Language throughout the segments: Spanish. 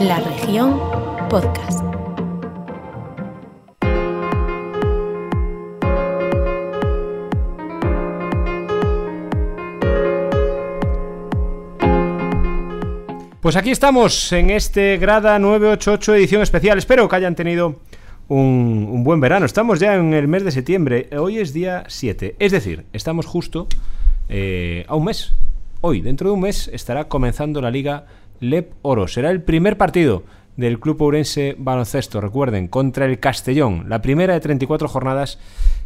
La región podcast. Pues aquí estamos en este Grada 988 edición especial. Espero que hayan tenido un, buen verano. Estamos ya en el mes de septiembre. Hoy es día 7. Es decir, estamos justo eh, a un mes. Hoy, dentro de un mes, estará comenzando la Liga Lep Oro. Será el primer partido del Club Ourense Baloncesto, recuerden, contra el Castellón. La primera de 34 jornadas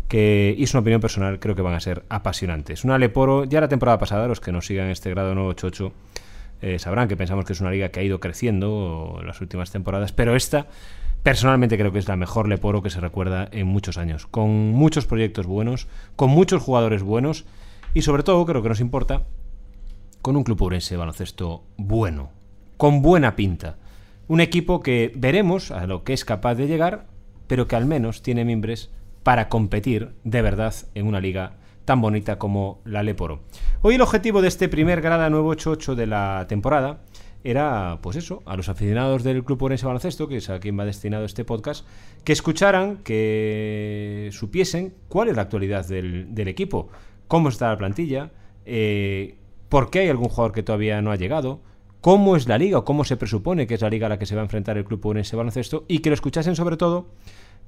que, es una opinión personal, creo que van a ser apasionantes. Una Lep Oro, ya la temporada pasada, los que nos sigan este grado 988 eh, sabrán que pensamos que es una liga que ha ido creciendo en las últimas temporadas, pero esta personalmente creo que es la mejor Leporo que se recuerda en muchos años, con muchos proyectos buenos, con muchos jugadores buenos y sobre todo, creo que nos importa, con un club urense baloncesto bueno, con buena pinta. Un equipo que veremos a lo que es capaz de llegar, pero que al menos tiene mimbres para competir de verdad en una liga tan bonita como la Leporo. Hoy el objetivo de este primer grada 988 de la temporada era, pues eso, a los aficionados del Club Orense Baloncesto, que es a quien va destinado este podcast, que escucharan, que supiesen cuál es la actualidad del, equipo, cómo está la plantilla, eh, por qué hay algún jugador que todavía no ha llegado, cómo es la liga o cómo se presupone que es la liga a la que se va a enfrentar el Club Orense Baloncesto y que lo escuchasen sobre todo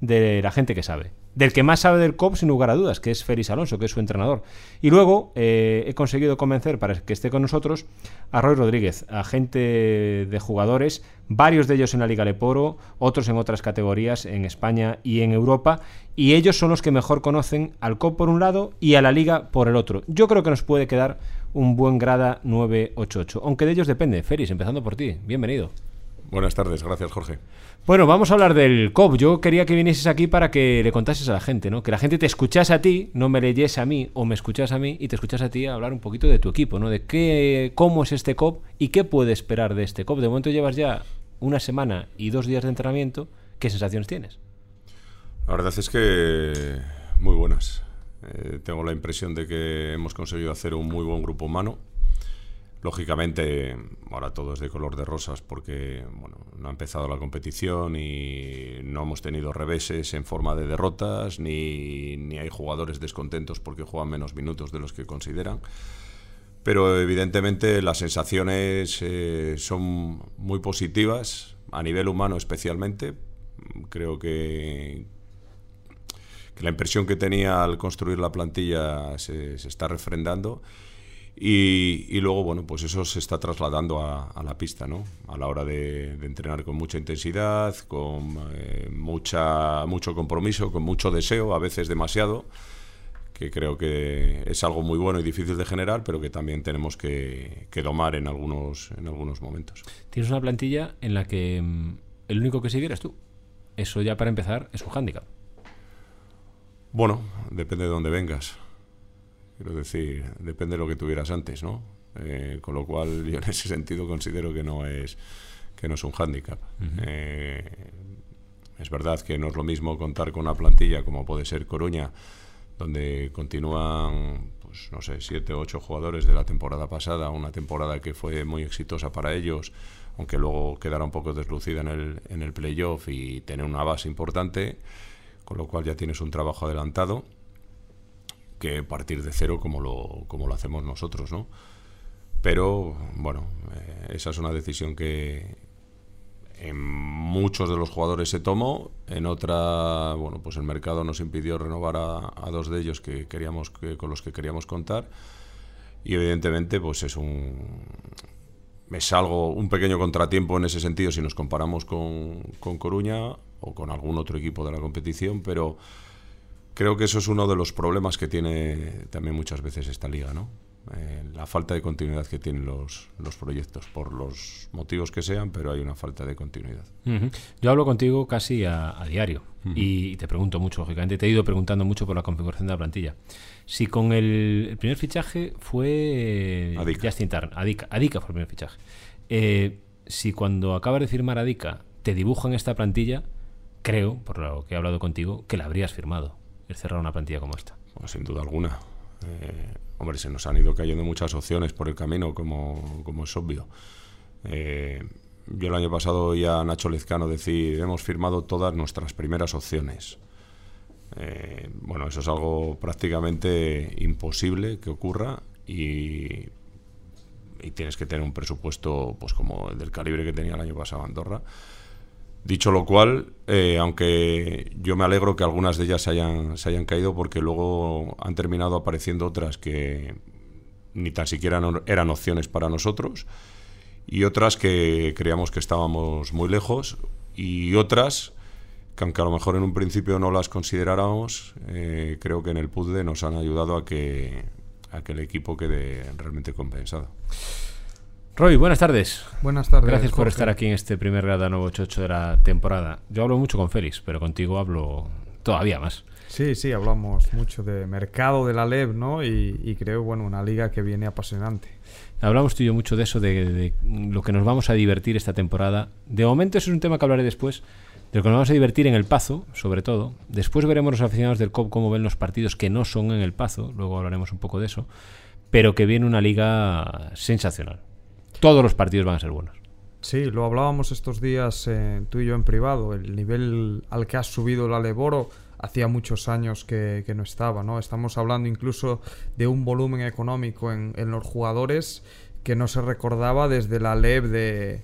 de la gente que sabe. Del que más sabe del COP, sin lugar a dudas, que es Félix Alonso, que es su entrenador. Y luego eh, he conseguido convencer para que esté con nosotros a Roy Rodríguez, agente de jugadores, varios de ellos en la Liga Leporo, otros en otras categorías en España y en Europa. Y ellos son los que mejor conocen al COP por un lado y a la Liga por el otro. Yo creo que nos puede quedar un buen grada 988, aunque de ellos depende. Félix, empezando por ti, bienvenido. Buenas tardes, gracias Jorge. Bueno, vamos a hablar del COP. Yo quería que vinieses aquí para que le contases a la gente, ¿no? Que la gente te escuchase a ti, no me leyese a mí o me escuchase a mí y te escuchase a ti a hablar un poquito de tu equipo, ¿no? De qué, cómo es este COP y qué puede esperar de este COP. De momento llevas ya una semana y dos días de entrenamiento. ¿Qué sensaciones tienes? La verdad es que muy buenas. Eh, tengo la impresión de que hemos conseguido hacer un muy buen grupo humano Lógicamente, ahora todo es de color de rosas porque bueno, no ha empezado la competición y no hemos tenido reveses en forma de derrotas, ni, ni hay jugadores descontentos porque juegan menos minutos de los que consideran. Pero evidentemente las sensaciones eh, son muy positivas, a nivel humano especialmente. Creo que, que la impresión que tenía al construir la plantilla se, se está refrendando y, luego, bueno, pues eso se está trasladando a, la pista, ¿no? A la hora de, entrenar con mucha intensidad, con eh, mucha, mucho compromiso, con mucho deseo, a veces demasiado, que creo que es algo muy bueno y difícil de generar, pero que también tenemos que, domar en algunos, en algunos momentos. Tienes una plantilla en la que mm, el único que sigue eres tú. Eso ya para empezar es un hándicap. Bueno, depende de dónde vengas. Quiero decir, depende de lo que tuvieras antes, ¿no? Eh, con lo cual yo en ese sentido considero que no es que no es un hándicap. Eh, es verdad que no es lo mismo contar con una plantilla como puede ser Coruña, donde continúan, pues no sé, siete o ocho jugadores de la temporada pasada, una temporada que fue muy exitosa para ellos, aunque luego quedara un poco deslucida en el, en el playoff y tener una base importante, con lo cual ya tienes un trabajo adelantado que partir de cero como lo, como lo hacemos nosotros, ¿no? Pero, bueno, eh, esa es una decisión que en muchos de los jugadores se tomó, en otra, bueno, pues el mercado nos impidió renovar a, dos de ellos que queríamos, que, con los que queríamos contar, y evidentemente, pues es un es algo, un pequeño contratiempo en ese sentido si nos comparamos con, con Coruña o con algún otro equipo de la competición, pero Creo que eso es uno de los problemas que tiene también muchas veces esta liga, ¿no? Eh, la falta de continuidad que tienen los, los, proyectos, por los motivos que sean, pero hay una falta de continuidad. Yo hablo contigo casi a, diario y te pregunto mucho, lógicamente, te he ido preguntando mucho por la configuración de la plantilla. Si con el, primer fichaje fue Adica. Justin Tarn, Adica, Adica fue el primer fichaje. Eh, si cuando acabas de firmar Adica te dibujan esta plantilla, creo, por lo que he hablado contigo, que la habrías firmado el cerrar una plantilla como esta? sin duda alguna. Eh, hombre, se nos han ido cayendo muchas opciones por el camino, como, como es obvio. Eh, yo el año pasado oía a Nacho Lezcano decir, hemos firmado todas nuestras primeras opciones. Eh, bueno, eso es algo prácticamente imposible que ocurra y, y, tienes que tener un presupuesto pues como el del calibre que tenía el año pasado Andorra. Dicho lo cual, eh, aunque yo me alegro que algunas de ellas se hayan, se hayan caído porque luego han terminado apareciendo otras que ni tan siquiera eran opciones para nosotros y otras que creíamos que estábamos muy lejos y otras que aunque a lo mejor en un principio no las consideráramos, eh, creo que en el puzzle nos han ayudado a que, a que el equipo quede realmente compensado. Roy, buenas tardes. Buenas tardes. Gracias por estar aquí en este primer grado 988 de la temporada. Yo hablo mucho con Félix, pero contigo hablo todavía más. Sí, sí, hablamos mucho de mercado de la LEB, ¿no? Y, creo, bueno, una liga que viene apasionante. Hablamos tú y yo mucho de eso, de, lo que nos vamos a divertir esta temporada. De momento eso es un tema que hablaré después, de lo que nos vamos a divertir en el Pazo, sobre todo. Después veremos los aficionados del COP cómo ven los partidos que no son en el Pazo, luego hablaremos un poco de eso, pero que viene una liga sensacional. Todos los partidos van a ser buenos. Sí, lo hablábamos estos días eh, tú y yo en privado, el nivel al que ha subido la Leboro hacía muchos años que, no estaba, ¿no? Estamos hablando incluso de un volumen económico en, los jugadores que no se recordaba desde la LEB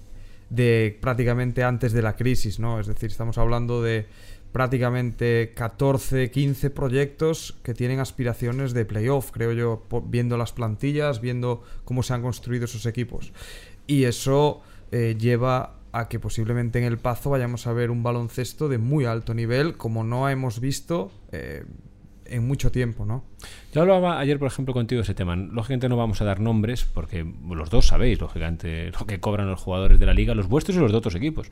de, prácticamente antes de la crisis, ¿no? Es decir, estamos hablando de prácticamente 14, 15 proyectos que tienen aspiraciones de playoff, creo yo, viendo las plantillas, viendo cómo se han construido esos equipos. Y eso eh, lleva a que posiblemente en el Pazo vayamos a ver un baloncesto de muy alto nivel, como no hemos visto eh, en mucho tiempo, ¿no? Yo hablaba ayer, por ejemplo, contigo de ese tema. Lógicamente no vamos a dar nombres, porque los dos sabéis, lógicamente, lo que cobran los jugadores de la liga, los vuestros y los de otros equipos.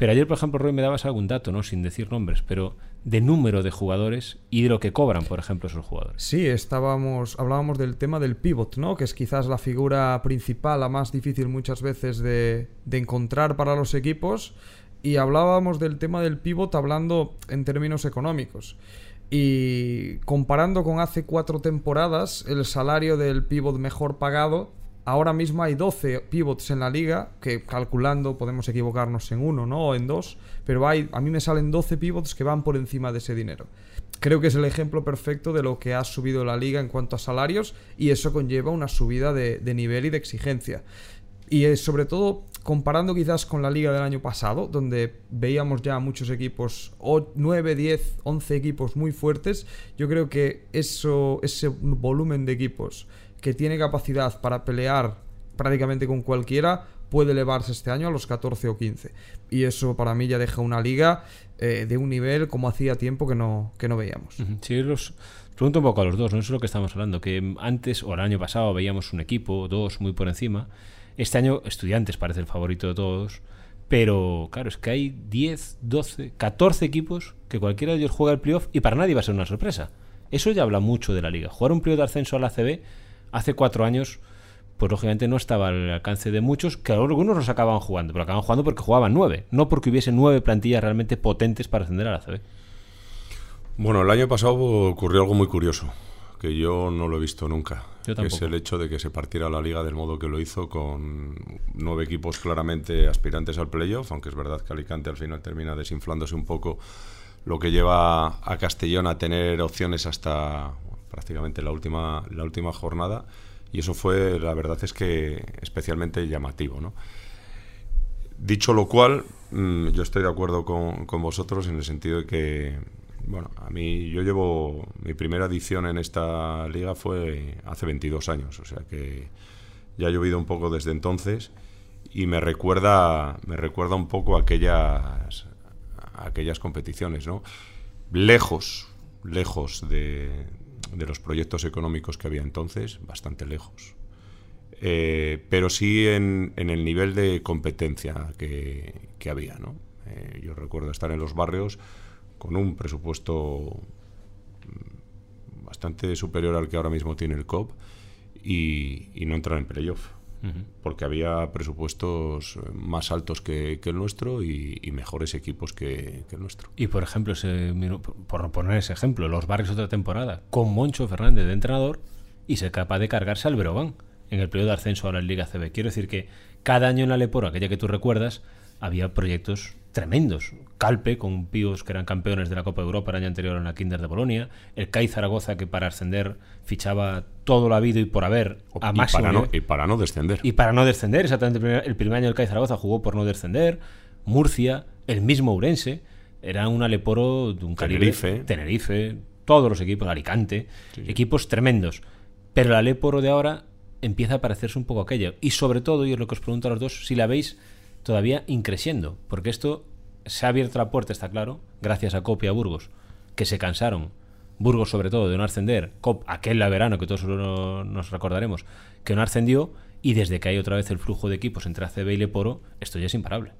Pero ayer, por ejemplo, Roy, me dabas algún dato, ¿no? Sin decir nombres, pero de número de jugadores y de lo que cobran, por ejemplo, esos jugadores. Sí, estábamos, hablábamos del tema del pivot, ¿no? Que es quizás la figura principal, la más difícil muchas veces de, encontrar para los equipos. Y hablábamos del tema del pivot hablando en términos económicos. Y comparando con hace cuatro temporadas, el salario del pivot mejor pagado Ahora mismo hay 12 pivots en la liga, que calculando podemos equivocarnos en uno, ¿no? O en dos, pero hay, a mí me salen 12 pivots que van por encima de ese dinero. Creo que es el ejemplo perfecto de lo que ha subido la liga en cuanto a salarios y eso conlleva una subida de, nivel y de exigencia. Y sobre todo comparando quizás con la liga del año pasado, donde veíamos ya muchos equipos, 9, 10, 11 equipos muy fuertes, yo creo que eso, ese volumen de equipos que tiene capacidad para pelear prácticamente con cualquiera, puede elevarse este año a los 14 o 15. Y eso para mí ya deja una liga eh, de un nivel como hacía tiempo que no, que no veíamos. Sí, los pregunto un poco a los dos, ¿no? Eso es lo que estamos hablando, que antes o el año pasado veíamos un equipo, dos muy por encima. Este año Estudiantes parece el favorito de todos. Pero claro, es que hay 10, 12, 14 equipos que cualquiera de ellos juega el playoff y para nadie va a ser una sorpresa. Eso ya habla mucho de la liga. Jugar un playoff de ascenso a la CB hace cuatro años, pues lógicamente no estaba al alcance de muchos, que algunos los acababan jugando, pero acababan jugando porque jugaban nueve, no porque hubiese nueve plantillas realmente potentes para ascender a la CB. Bueno, el año pasado ocurrió algo muy curioso, que yo no lo he visto nunca. que es el hecho de que se partiera la liga del modo que lo hizo, con nueve equipos claramente aspirantes al playoff, aunque es verdad que Alicante al final termina desinflándose un poco, lo que lleva a Castellón a tener opciones hasta prácticamente la última, la última jornada y eso fue, la verdad es que especialmente llamativo. Dicho lo cual, mm, yo estoy de acuerdo con, con, vosotros en el sentido de que, bueno, a mí yo llevo, mi primera edición en esta liga fue hace 22 años, o sea que ya ha llovido un poco desde entonces y me recuerda, me recuerda un poco aquellas, aquellas competiciones, ¿no? Lejos, lejos de, de los proyectos económicos que había entonces, bastante lejos. Eh, pero sí en, el nivel de competencia que, había. ¿no? Eh, yo recuerdo estar en los barrios con un presupuesto mm, bastante superior al que ahora mismo tiene el COP y, y no entrar en playoff porque había presupuestos más altos que, el nuestro y, mejores equipos que, el nuestro. Y por ejemplo, por poner ese ejemplo, los barrios otra temporada, con Moncho Fernández de entrenador y se capaz de cargarse al Verogán en el periodo de ascenso a la Liga CB. Quiero decir que, cada año en la Leporo, aquella que tú recuerdas, había proyectos tremendos. Calpe, con píos que eran campeones de la Copa de Europa el año anterior en la Kinder de Bolonia, el CAI Zaragoza, que para ascender fichaba todo lo habido y por haber a y, máximo para no, y para no descender. Y para no descender, exactamente. El primer, el primer año el CAI Zaragoza jugó por no descender. Murcia, el mismo Urense. Era un Aleporo de un calibre. Tenerife. Tenerife, todos los equipos, Alicante. Sí, sí. Equipos tremendos. Pero el Aleporo de ahora empieza a parecerse un poco aquello. Y sobre todo, y es lo que os pregunto a los dos, si la veis todavía increciendo. Porque esto se ha abierto la puerta, está claro, gracias a Copia Burgos, que se cansaron. Burgos, sobre todo, de no ascender. Cop, aquel verano que todos nos recordaremos, que no ascendió. Y desde que hay otra vez el flujo de equipos entre ACB y Leporo, esto ya es imparable.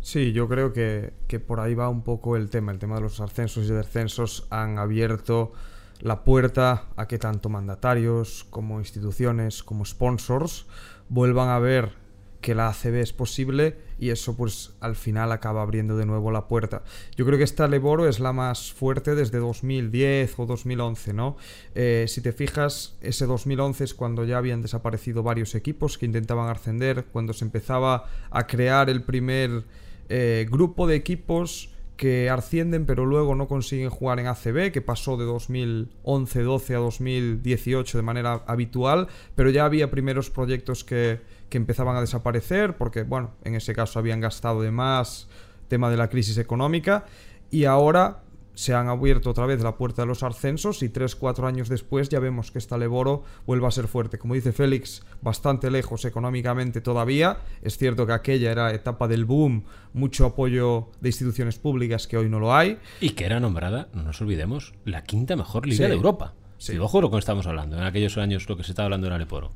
Sí, yo creo que, que por ahí va un poco el tema. El tema de los ascensos y descensos han abierto la puerta a que tanto mandatarios como instituciones como sponsors vuelvan a ver que la ACB es posible y eso pues al final acaba abriendo de nuevo la puerta. Yo creo que esta Leboro es la más fuerte desde 2010 o 2011, ¿no? Eh, si te fijas, ese 2011 es cuando ya habían desaparecido varios equipos que intentaban ascender, cuando se empezaba a crear el primer eh, grupo de equipos que ascienden pero luego no consiguen jugar en ACB, que pasó de 2011-12 a 2018 de manera habitual, pero ya había primeros proyectos que, que empezaban a desaparecer, porque bueno, en ese caso habían gastado de más tema de la crisis económica, y ahora se han abierto otra vez la puerta de los ascensos y 3-4 años después ya vemos que esta Leboro vuelve a ser fuerte. Como dice Félix, bastante lejos económicamente todavía. Es cierto que aquella era etapa del boom, mucho apoyo de instituciones públicas que hoy no lo hay. Y que era nombrada, no nos olvidemos, la quinta mejor liga Sí. de Europa. Sí. Y ojo lo que estamos hablando. En aquellos años lo que se estaba hablando era Leporo.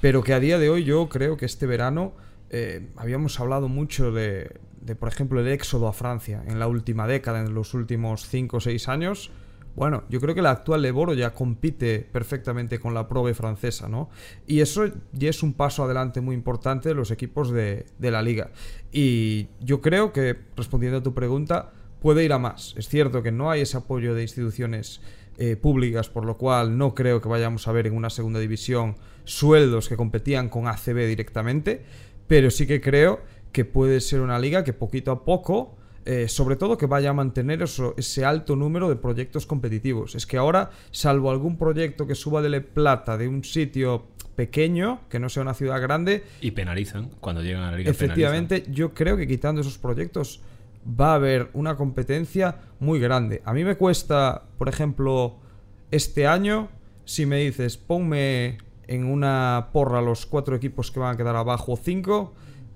Pero que a día de hoy yo creo que este verano eh, habíamos hablado mucho de, por ejemplo, el éxodo a Francia en la última década, en los últimos 5 o 6 años. Bueno, yo creo que la actual Leboro ya compite perfectamente con la Probe francesa, ¿no? Y eso ya es un paso adelante muy importante de los equipos de la liga. Y yo creo que, respondiendo a tu pregunta, puede ir a más. Es cierto que no hay ese apoyo de instituciones eh, públicas, por lo cual no creo que vayamos a ver en una segunda división sueldos que competían con ACB directamente, pero sí que creo que puede ser una liga que poquito a poco, eh, sobre todo que vaya a mantener eso- ese alto número de proyectos competitivos. Es que ahora, salvo algún proyecto que suba de La Plata de un sitio pequeño, que no sea una ciudad grande, Y penalizan cuando llegan a la liga. Efectivamente, yo creo que quitando esos proyectos va a haber una competencia muy grande. A mí me cuesta, por ejemplo, este año, si me dices, ponme en una porra los cuatro equipos que van a quedar abajo o cinco,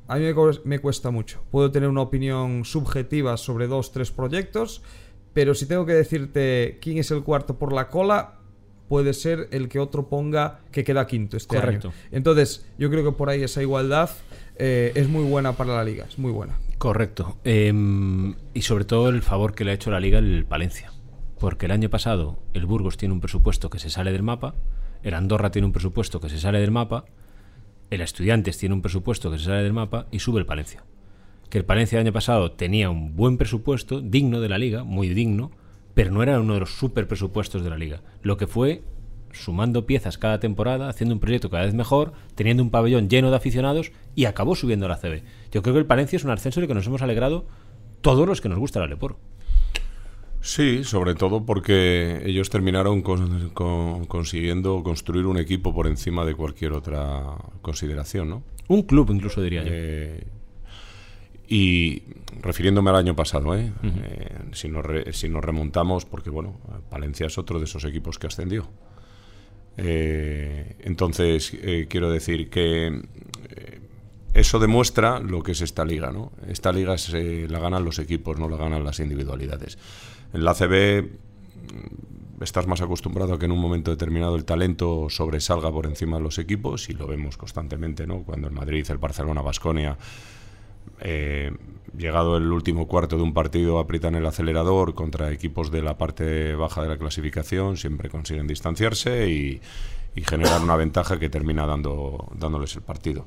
a mí me, cu- me cuesta mucho. Puedo tener una opinión subjetiva sobre dos, tres proyectos, pero si tengo que decirte quién es el cuarto por la cola, puede ser el que otro ponga que queda quinto este Correcto. año. Entonces, yo creo que por ahí esa igualdad eh, es muy buena para la liga, es muy buena. Correcto. Em, y sobre todo el favor que le ha hecho la liga el Palencia. Porque el año pasado el Burgos tiene un presupuesto que se sale del mapa, el Andorra tiene un presupuesto que se sale del mapa, el Estudiantes tiene un presupuesto que se sale del mapa y sube el Palencia. Que el Palencia el año pasado tenía un buen presupuesto, digno de la liga, muy digno, pero no era uno de los super presupuestos de la liga. Lo que fue sumando piezas cada temporada, haciendo un proyecto cada vez mejor, teniendo un pabellón lleno de aficionados y acabó subiendo a la CB. Yo creo que el Palencia es un ascenso del que nos hemos alegrado todos los que nos gusta el Aleporo. Sí, sobre todo porque ellos terminaron con- con- consiguiendo construir un equipo por encima de cualquier otra consideración, ¿no? Un club incluso diría yo. Eh, y refiriéndome al año pasado, ¿eh? Eh, si, nos re- si nos remontamos, porque bueno, Palencia es otro de esos equipos que ascendió. Eh, entonces, eh, quiero decir que eh, eso demuestra lo que es esta liga, ¿no? Esta liga se la ganan los equipos, no la ganan las individualidades. En la CB mm, estás más acostumbrado a que en un momento determinado el talento sobresalga por encima de los equipos y lo vemos constantemente, ¿no? Cuando el Madrid, el Barcelona, Basconia, eh, llegado el último cuarto de un partido, aprietan el acelerador contra equipos de la parte baja de la clasificación, siempre consiguen distanciarse y, generar una ventaja que termina dando, dándoles el partido.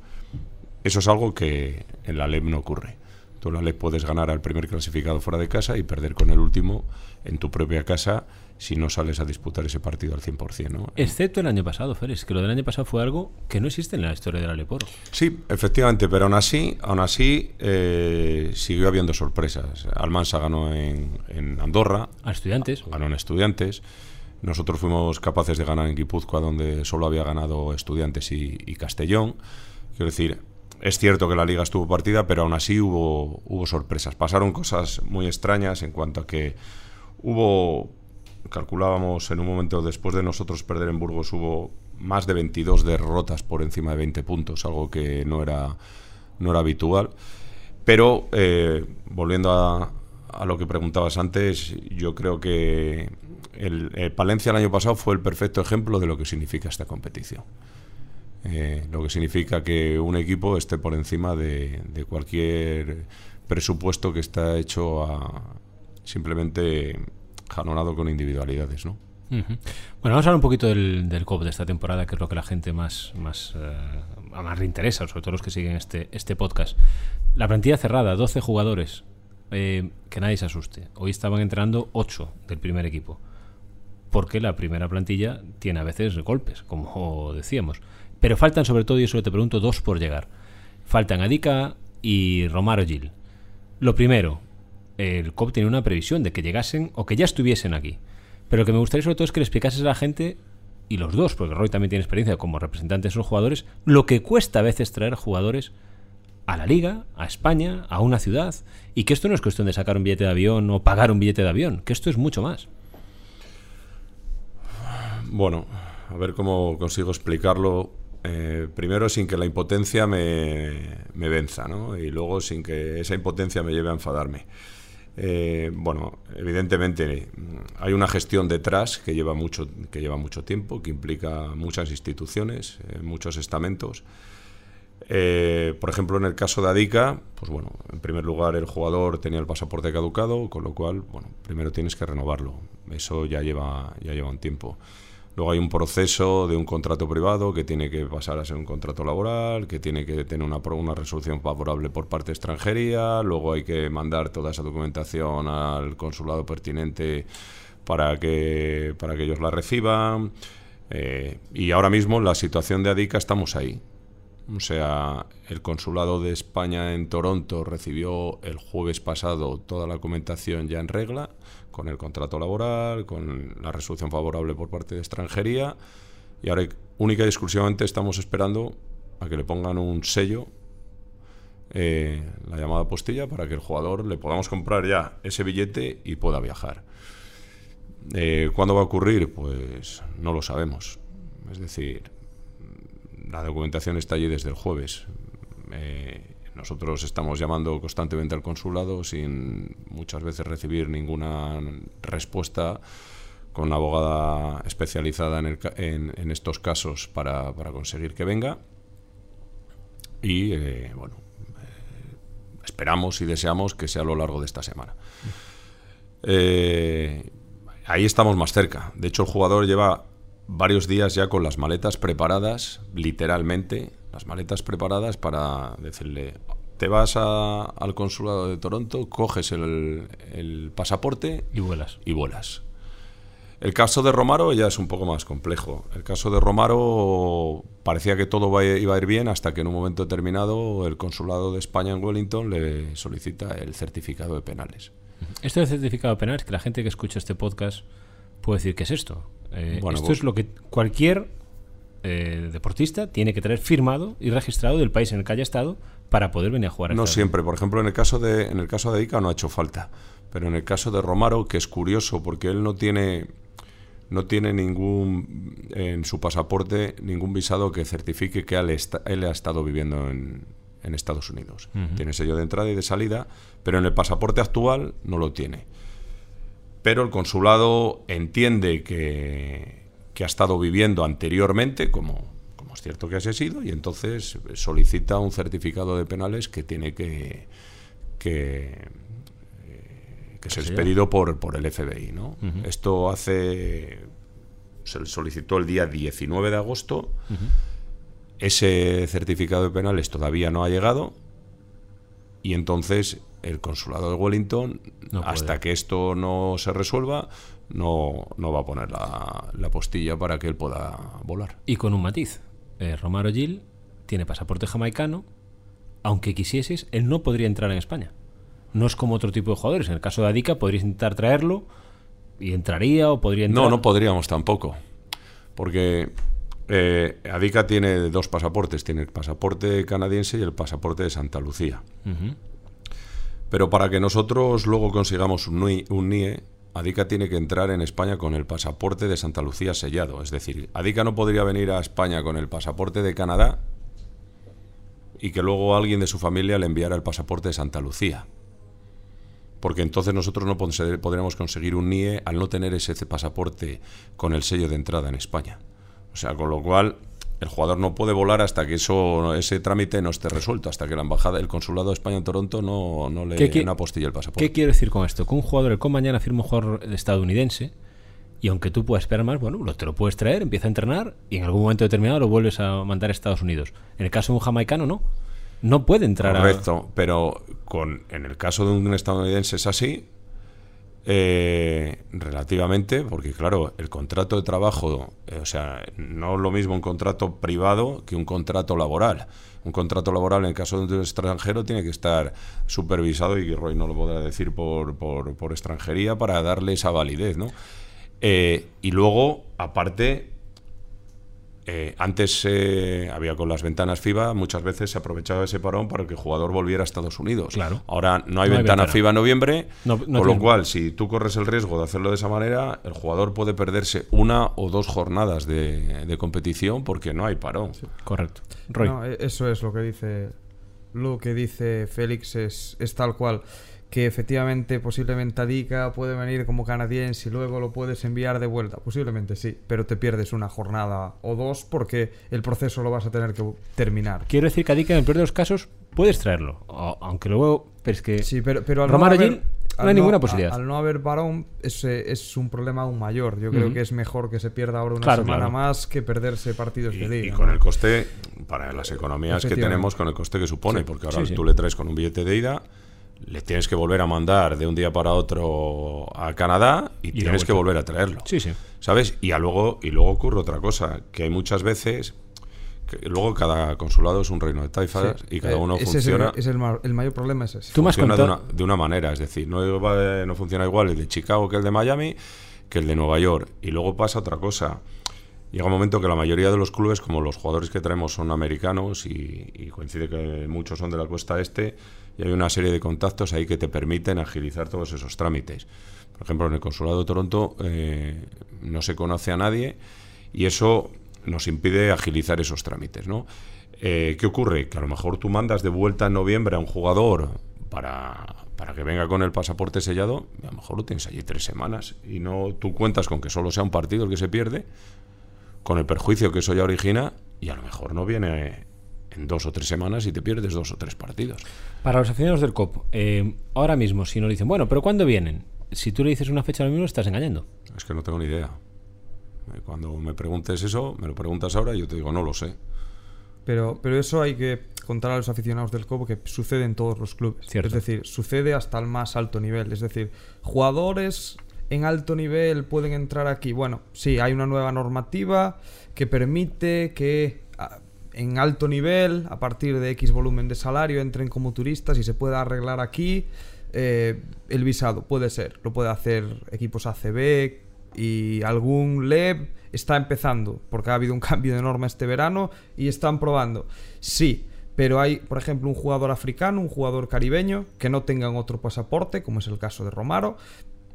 Eso es algo que en la LEB no ocurre. Tú en la ley puedes ganar al primer clasificado fuera de casa y perder con el último en tu propia casa si no sales a disputar ese partido al 100%. ¿no? Excepto el año pasado, Félix, que lo del año pasado fue algo que no existe en la historia del Aleporo. Sí, efectivamente, pero aún así, aún así eh, siguió habiendo sorpresas. Almansa ganó en, en Andorra. A estudiantes. Ganó en estudiantes. Nosotros fuimos capaces de ganar en Guipúzcoa, donde solo había ganado estudiantes y, y Castellón. Quiero decir, es cierto que la liga estuvo partida, pero aún así hubo, hubo sorpresas. Pasaron cosas muy extrañas en cuanto a que hubo, calculábamos en un momento después de nosotros perder en Burgos, hubo más de 22 derrotas por encima de 20 puntos, algo que no era, no era habitual. Pero eh, volviendo a, lo que preguntabas antes, yo creo que el, el Palencia el año pasado fue el perfecto ejemplo de lo que significa esta competición. Eh, lo que significa que un equipo esté por encima de, de cualquier presupuesto que está hecho a, simplemente jalonado con individualidades, ¿no? Bueno, vamos a hablar un poquito del, COP de esta temporada, que es lo que la gente más, más, uh, más le interesa, sobre todo los que siguen este, este podcast. La plantilla cerrada, 12 jugadores, eh, que nadie se asuste. Hoy estaban entrenando 8 del primer equipo, porque la primera plantilla tiene a veces golpes, como decíamos. Pero faltan sobre todo, y eso te pregunto, dos por llegar. Faltan Adica y Romaro Gil. Lo primero, el COP tiene una previsión de que llegasen o que ya estuviesen aquí. Pero lo que me gustaría sobre todo es que le explicases a la gente, y los dos, porque Roy también tiene experiencia como representante de esos jugadores, lo que cuesta a veces traer jugadores a la liga, a España, a una ciudad, y que esto no es cuestión de sacar un billete de avión o pagar un billete de avión, que esto es mucho más. Bueno, a ver cómo consigo explicarlo eh, primero sin que la impotencia me, me, venza, ¿no? Y luego sin que esa impotencia me lleve a enfadarme. Eh, bueno, evidentemente hay una gestión detrás que lleva mucho, que lleva mucho tiempo, que implica muchas instituciones, eh, muchos estamentos. Eh, por ejemplo, en el caso de Adica, pues bueno, en primer lugar el jugador tenía el pasaporte caducado, con lo cual, bueno, primero tienes que renovarlo. Eso ya lleva, ya lleva un tiempo. Luego hay un proceso de un contrato privado que tiene que pasar a ser un contrato laboral, que tiene que tener una, una resolución favorable por parte de extranjería, luego hay que mandar toda esa documentación al consulado pertinente para que, para que ellos la reciban. Eh, y ahora mismo la situación de Adica estamos ahí. O sea, el consulado de España en Toronto recibió el jueves pasado toda la documentación ya en regla con el contrato laboral, con la resolución favorable por parte de extranjería y ahora única y exclusivamente estamos esperando a que le pongan un sello, eh, la llamada postilla, para que el jugador le podamos comprar ya ese billete y pueda viajar. Eh, ¿Cuándo va a ocurrir? Pues no lo sabemos. Es decir, la documentación está allí desde el jueves. Eh, nosotros estamos llamando constantemente al consulado sin muchas veces recibir ninguna respuesta con una abogada especializada en, el, en, en estos casos para, para, conseguir que venga. Y eh, bueno, eh, esperamos y deseamos que sea a lo largo de esta semana. Eh, ahí estamos más cerca. De hecho, el jugador lleva varios días ya con las maletas preparadas, literalmente, las maletas preparadas para decirle, te vas a, al consulado de Toronto, coges el, el, pasaporte y vuelas. Y vuelas. El caso de Romaro ya es un poco más complejo. El caso de Romaro parecía que todo iba a ir bien hasta que en un momento determinado el consulado de España en Wellington le solicita el certificado de penales. Esto del certificado de penales, que la gente que escucha este podcast puede decir, ¿qué es esto? Eh, bueno, esto vos... es lo que cualquier eh, deportista tiene que tener firmado y registrado del país en el que haya estado para poder venir a jugar. No siempre, por ejemplo, en el caso de en el caso de Ica no ha hecho falta, pero en el caso de Romaro, que es curioso porque él no tiene no tiene ningún en su pasaporte ningún visado que certifique que él, está, él ha estado viviendo en, en Estados Unidos. Uh -huh. Tiene sello de entrada y de salida, pero en el pasaporte actual no lo tiene. Pero el consulado entiende que, que ha estado viviendo anteriormente, como, como es cierto que así ha sido, y entonces solicita un certificado de penales que tiene que, que, que ser expedido por, por el FBI. ¿no? Uh -huh. Esto hace. Se solicitó el día 19 de agosto. Uh -huh. Ese certificado de penales todavía no ha llegado. Y entonces el consulado de Wellington, No hasta que esto no se resuelva, no, no va a poner la, la postilla para que él pueda volar. Y con un matiz. Eh, Romaro Gil tiene pasaporte jamaicano. Aunque quisieses, él no podría entrar en España. No es como otro tipo de jugadores. En el caso de Adica, podrías intentar traerlo y entraría o podría entrar. No, no podríamos tampoco. Porque eh, Adica tiene dos pasaportes. Tiene el pasaporte canadiense y el pasaporte de Santa Lucía. Pero para que nosotros luego consigamos un NIE, Adica tiene que entrar en España con el pasaporte de Santa Lucía sellado. Es decir, Adica no podría venir a España con el pasaporte de Canadá y que luego alguien de su familia le enviara el pasaporte de Santa Lucía. Porque entonces nosotros no podríamos conseguir un NIE al no tener ese pasaporte con el sello de entrada en España. O sea, con lo cual el jugador no puede volar hasta que eso ese trámite no esté resuelto, hasta que la embajada, el consulado de España en Toronto no, no le ¿Qué qui- no apostille el pasaporte. ¿Qué quiero decir con esto? Que un jugador, el con mañana firma un jugador estadounidense y aunque tú puedas esperar más, bueno, lo- te lo puedes traer, empieza a entrenar y en algún momento determinado lo vuelves a mandar a Estados Unidos. En el caso de un jamaicano, no. No puede entrar a... Correcto, pero con, en el caso de un estadounidense es así, eh, relativamente, porque claro, el contrato de trabajo, eh, o sea, no es lo mismo un contrato privado que un contrato laboral. Un contrato laboral en caso de un extranjero tiene que estar supervisado y Roy no lo podrá decir por, por, por extranjería para darle esa validez, ¿no? Eh, y luego, aparte, eh, antes eh, había con las ventanas FIBA, muchas veces se aprovechaba ese parón para que el jugador volviera a Estados Unidos. Claro. Ahora no hay No hay ventana ventana. FIBA en noviembre, No- no con lo cual, si tú corres el riesgo de hacerlo de esa manera, el jugador puede perderse una o dos jornadas de, de competición porque no hay parón. Correcto. Roy. No, e- eso es lo que dice lo que dice Félix es, es tal cual que efectivamente posiblemente Adica puede venir como canadiense y luego lo puedes enviar de vuelta, posiblemente sí, pero te pierdes una jornada o dos porque el proceso lo vas a tener que terminar. Quiero decir que a en el peor de los casos puedes traerlo. O- aunque luego... Pero es que... Sí, pero, pero al no haber, Gil no hay ninguna posibilidad. Al, no haber varón es, es un problema aún mayor. Yo creo que es mejor que se pierda ahora una Claro, semana claro. más que perderse partidos Y, de y liga. con ¿no? el coste, para las economías que tenemos, con el coste que supone, Sí, porque ahora sí, sí. tú le traes con un billete de ida, le tienes que volver a mandar de un día para otro a Canadá y, tienes que volver a traerlo. Sí, sí. ¿Sabes? Y, a luego, y luego ocurre otra cosa, que hay muchas veces que luego cada consulado es un reino de taifas Sí. y cada Eh, uno ese es el- funciona, Es el, ma- el mayor problema es ese. Tú me has funciona de, una, de una manera, es decir, no, va- no funciona igual el de Chicago que el de Miami que el de Nueva York. Y luego pasa otra cosa. Llega un momento que la mayoría de los clubes, como los jugadores que traemos son americanos y, y coincide que muchos son de la costa este, y hay una serie de contactos ahí que te permiten agilizar todos esos trámites. Por ejemplo, en el Consulado de Toronto eh, no se conoce a nadie y eso nos impide agilizar esos trámites, ¿no? Eh, ¿Qué ocurre? Que a lo mejor tú mandas de vuelta en noviembre a un jugador para, para que venga con el pasaporte sellado, a lo mejor lo tienes allí tres semanas y no tú cuentas con que solo sea un partido el que se pierde, con el perjuicio que eso ya origina, y a lo mejor no viene en dos o tres semanas y te pierdes dos o tres partidos. Para los aficionados del COP, eh, ahora mismo, si nos dicen, bueno, pero ¿cuándo vienen? Si tú le dices una fecha ahora mismo, estás engañando. Es que no tengo ni idea. Eh, Cuando me preguntes eso, me lo preguntas ahora y yo te digo, no lo sé. Pero, pero eso hay que contar a los aficionados del Cobo que sucede en todos los clubes. Cierto. Es decir, sucede hasta el más alto nivel. Es decir, jugadores en alto nivel pueden entrar aquí. Bueno, sí, hay una nueva normativa que permite que en alto nivel, a partir de X volumen de salario, entren como turistas y se pueda arreglar aquí eh, el visado. Puede ser, lo puede hacer equipos ACB y algún LEB está empezando, porque ha habido un cambio de norma este verano y están probando. Sí, pero hay, por ejemplo, un jugador africano, un jugador caribeño, que no tengan otro pasaporte, como es el caso de Romaro,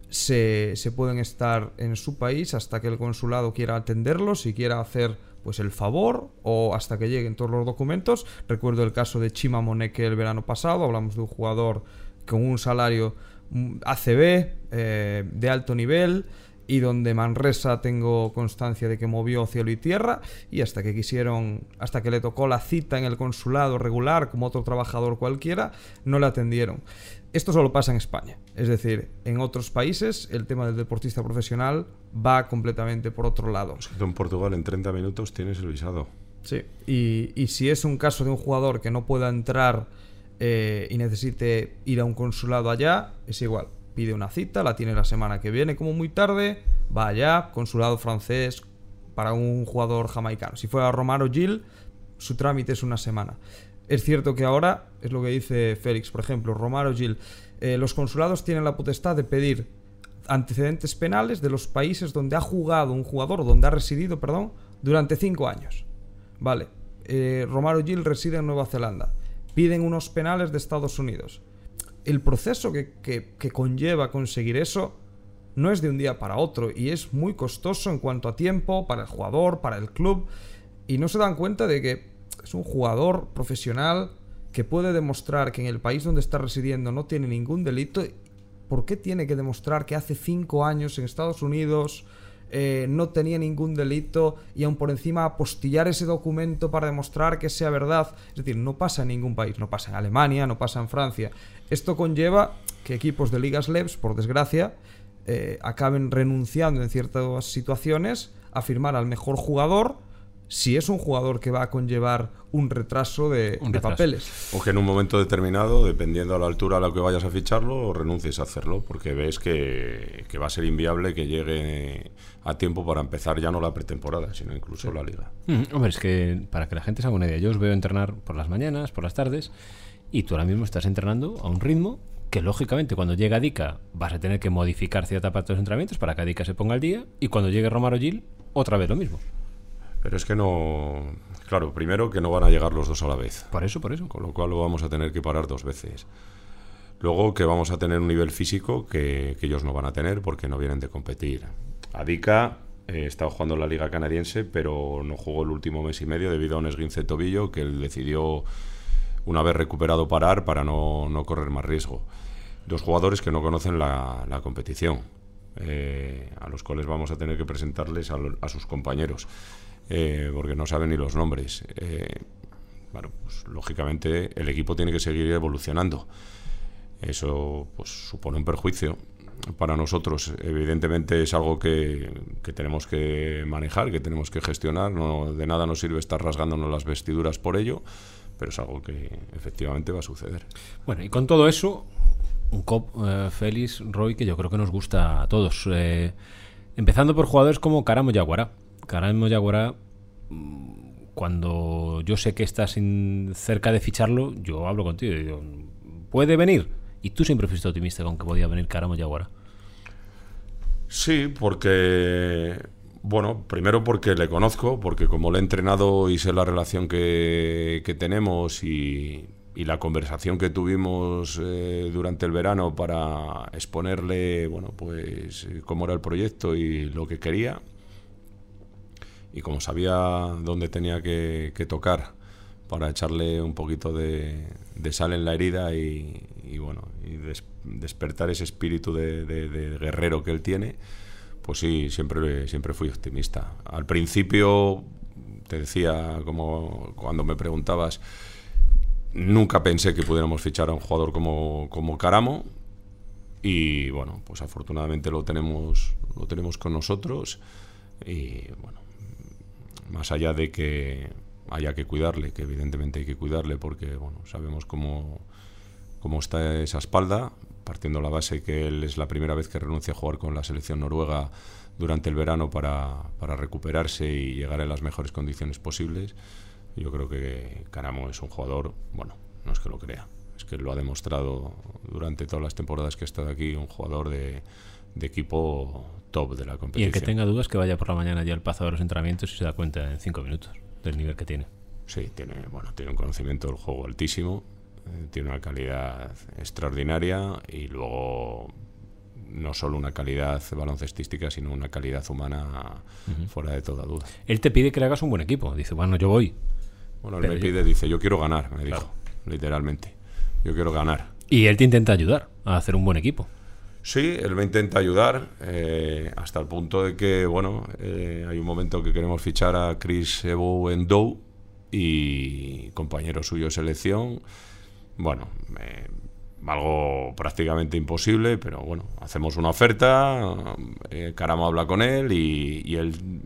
se, se pueden estar en su país hasta que el consulado quiera atenderlos y quiera hacer pues el favor o hasta que lleguen todos los documentos. Recuerdo el caso de Chima Moneke el verano pasado, hablamos de un jugador con un salario mm, ACB eh, de alto nivel y donde Manresa tengo constancia de que movió cielo y tierra y hasta que quisieron, hasta que le tocó la cita en el consulado regular como otro trabajador cualquiera, no le atendieron. Esto solo pasa en España, es decir, en otros países el tema del deportista profesional va completamente por otro lado. Es que tú en Portugal en 30 minutos tienes el visado. Sí. Y, y si es un caso de un jugador que no pueda entrar eh, y necesite ir a un consulado allá, es igual. Pide una cita, la tiene la semana que viene como muy tarde, va allá, consulado francés para un jugador jamaicano. Si fuera Romaro Gil, su trámite es una semana. Es cierto que ahora, es lo que dice Félix, por ejemplo, Romaro Gil, eh, los consulados tienen la potestad de pedir antecedentes penales de los países donde ha jugado un jugador, donde ha residido, perdón, durante cinco años. Vale, eh, Romaro Gil reside en Nueva Zelanda. Piden unos penales de Estados Unidos. El proceso que, que conlleva conseguir eso no es de un día para otro y es muy costoso en cuanto a tiempo para el jugador, para el club. Y no se dan cuenta de que es un jugador profesional que puede demostrar que en el país donde está residiendo no tiene ningún delito. ¿Por qué tiene que demostrar que hace cinco años en Estados Unidos eh, no tenía ningún delito y aún por encima apostillar ese documento para demostrar que sea verdad? Es decir, no pasa en ningún país, no pasa en Alemania, no pasa en Francia. Esto conlleva que equipos de ligas LEVs, por desgracia, eh, acaben renunciando en ciertas situaciones a firmar al mejor jugador si es un jugador que va a conllevar un retraso de, Un de retraso. papeles. O que en un momento determinado, dependiendo a la altura a la que vayas a ficharlo, renuncies a hacerlo, porque ves que, que va a ser inviable que llegue a tiempo para empezar ya no la pretemporada, sino incluso la liga. Mm, hombre, es que para que la gente se haga una idea, yo os veo entrenar por las mañanas, por las tardes, y tú ahora mismo estás entrenando a un ritmo que lógicamente cuando llega Dica vas a tener que modificar cierta parte de los entrenamientos para que Dica se ponga al día, y cuando llegue Romaro Gil, otra vez lo mismo. Pero es que no... Claro, primero que no van a llegar los dos a la vez. Por eso, por eso. con lo cual lo vamos a tener que parar dos veces. Luego que vamos a tener un nivel físico que, que ellos no van a tener porque no vienen de competir. Adica eh, está jugando en la liga canadiense, pero no jugó el último mes y medio debido a un esguince de tobillo que él decidió, una vez recuperado, parar para no, no correr más riesgo. Dos jugadores que no conocen la, la competición, eh, a los cuales vamos a tener que presentarles a, lo- a sus compañeros, eh, porque no saben ni los nombres. Eh, bueno, pues lógicamente el equipo tiene que seguir evolucionando. Eso pues supone un perjuicio para nosotros. Evidentemente es algo que, tenemos que manejar, que tenemos que gestionar. No, de nada nos sirve estar rasgándonos las vestiduras por ello, pero es algo que efectivamente va a suceder. Bueno, y con todo eso, un cop, eh, Félix, Roy, que yo creo que nos gusta a todos. Eh, empezando por jugadores como Karamo Yaguará, mm, cuando yo sé que estás cerca de ficharlo, yo hablo contigo y digo, ¿puede venir? Y tú siempre fuiste optimista con que podía venir Karamo Yaguará. Sí, porque, bueno, primero porque le conozco, porque como le he entrenado y sé la relación que, que tenemos y, y la conversación que tuvimos eh, durante el verano para exponerle, bueno, pues eh, cómo era el proyecto y lo que quería. Y como sabía dónde tenía que, que tocar para echarle un poquito de, de sal en la herida y, y, bueno, y des- despertar ese espíritu de, de- de guerrero que él tiene, pues sí, siempre, siempre fui optimista. Al principio, te decía, como cuando me preguntabas, nunca pensé que pudiéramos fichar a un jugador como, como Caramo. Y bueno, pues afortunadamente lo tenemos, lo tenemos con nosotros. Y bueno, más allá de que haya que cuidarle, que evidentemente hay que cuidarle porque bueno, sabemos cómo, cómo está esa espalda, partiendo la base que él es la primera vez que renuncia a jugar con la selección noruega durante el verano para, para recuperarse y llegar en las mejores condiciones posibles. Yo creo que Caramo es un jugador, bueno, no es que lo crea, es que lo ha demostrado durante todas las temporadas que ha estado aquí, un jugador de, de equipo top de la Y competición. el que tenga dudas, que vaya por la mañana ya al paso de los entrenamientos y se da cuenta en cinco minutos del nivel que tiene. Sí, tiene, bueno, tiene un conocimiento del juego altísimo, eh, tiene una calidad extraordinaria y luego no solo una calidad baloncestística, sino una calidad humana fuera de toda duda. Él te pide que le hagas un buen equipo. Dice, bueno, yo voy. Bueno, él Pero me yo- pide, dice, yo quiero ganar, me dijo, literalmente. Yo quiero ganar. Y él te intenta ayudar a hacer un buen equipo. Sí, él me intenta ayudar eh, hasta el punto de que, bueno, eh, hay un momento que queremos fichar a Chris Evo Dow y compañero suyo de selección. Bueno, eh, algo prácticamente imposible, pero bueno, hacemos una oferta, eh, Caramo habla con él y, y él,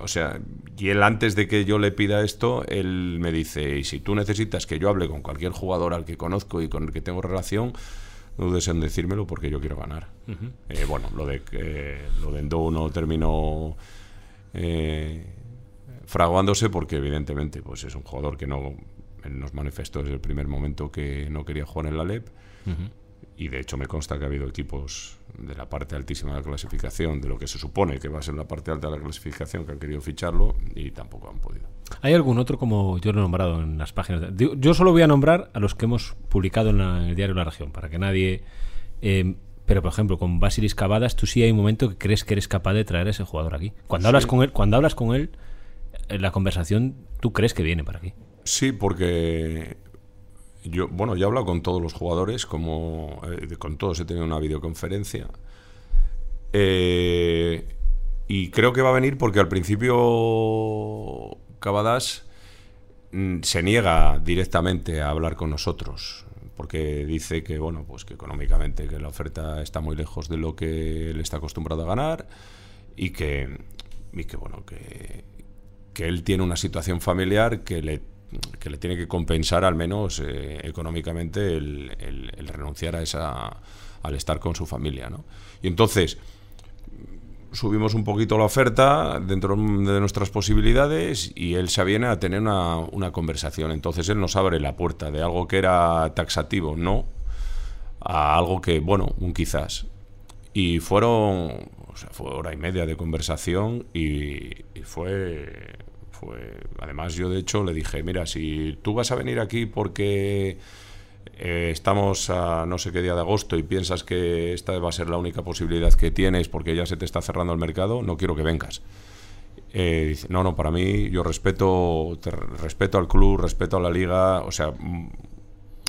o sea, y él antes de que yo le pida esto, él me dice, y si tú necesitas que yo hable con cualquier jugador al que conozco y con el que tengo relación, no dudes en decírmelo porque yo quiero ganar. Eh, bueno, lo de, eh, lo de Endo no terminó eh, fraguándose porque evidentemente pues es un jugador que no nos manifestó desde el primer momento que no quería jugar en la LEP y de hecho me consta que ha habido equipos de la parte altísima de la clasificación, de lo que se supone que va a ser la parte alta de la clasificación, que han querido ficharlo y tampoco han podido. ¿Hay algún otro como yo lo he nombrado en las páginas? Yo solo voy a nombrar a los que hemos publicado en, el diario La Región, para que nadie... Eh, pero, por ejemplo, con Basilis Cavadas, tú sí hay un momento que crees que eres capaz de traer a ese jugador aquí. Cuando hablas con él, cuando hablas con él, en la conversación, tú crees que viene para aquí. Sí, porque yo, bueno, ya he hablado con todos los jugadores, como eh, con todos he tenido una videoconferencia. Eh, y creo que va a venir porque al principio Cavadas mm, se niega directamente a hablar con nosotros porque dice que bueno pues que económicamente que la oferta está muy lejos de lo que él está acostumbrado a ganar y que y que bueno que, que él tiene una situación familiar que le que le tiene que compensar al menos eh, económicamente el, renunciar a esa al estar con su familia ¿no? y entonces subimos un poquito la oferta dentro de nuestras posibilidades y él se viene a tener una, una, conversación. Entonces él nos abre la puerta de algo que era taxativo no a algo que bueno un quizás. Y fueron o sea, fue hora y media de conversación y fue además yo de hecho le dije, mira, si tú vas a venir aquí porque eh, estamos a no sé qué día de agosto y piensas que esta va a ser la única posibilidad que tienes porque ya se te está cerrando el mercado, no quiero que vengas. Eh, dice, no, no, para mí yo respeto, respeto al club, respeto a la liga, o sea, mm,